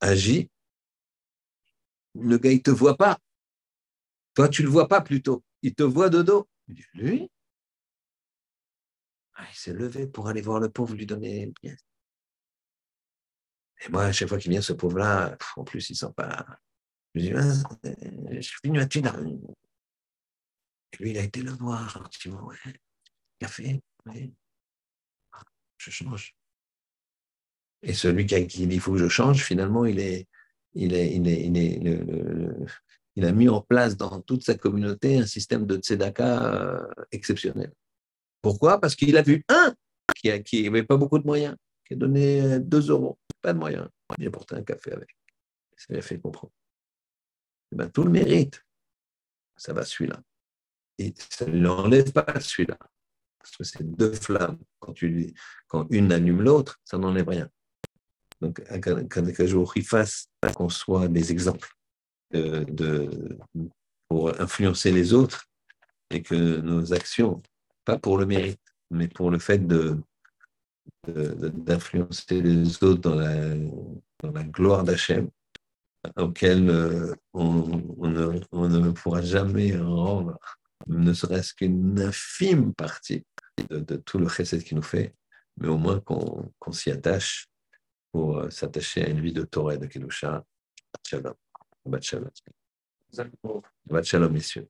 agis, le gars, il ne te voit pas. Toi, tu ne le vois pas plutôt. Il te voit de dos. Lui, ah, il s'est levé pour aller voir le pauvre, lui donner une pièce. Et moi, à chaque fois qu'il vient, ce pauvre-là, en plus, il ne sent pas. Je dis, ah, je à Tuna. Et lui, il a été le voir gentiment. Ouais. Café. Je change. Et celui qui, dit il faut que je change, finalement, il, est, il, est, il, est, il, est, il a mis en place dans toute sa communauté un système de tzedaka euh, exceptionnel. Pourquoi? Parce qu'il a vu un qui n'avait pas beaucoup de moyens, qui a donné 2 euros, pas de moyens. Il a porté un café avec. Ça lui a fait comprendre. Et ben, tout le mérite, ça va celui-là. Et ça ne l'enlève pas celui-là. Parce que c'est deux flammes. Quand, tu, quand une allume l'autre, ça n'enlève rien. Donc, qu'un jour il fasse qu'on soit des exemples de, pour influencer les autres et que nos actions, pas pour le mérite, mais pour le fait de, d'influencer les autres dans la, dans la gloire d'Hachem, auquel euh, on, ne, on, ne, pourra jamais rendre ne serait-ce qu'une infime partie de, tout le chesed qu'il nous fait, mais au moins qu'on s'y attache pour euh, s'attacher à une vie de Torah et de Kedusha. Shalom. Shabbat shalom. Shabbat shalom, messieurs.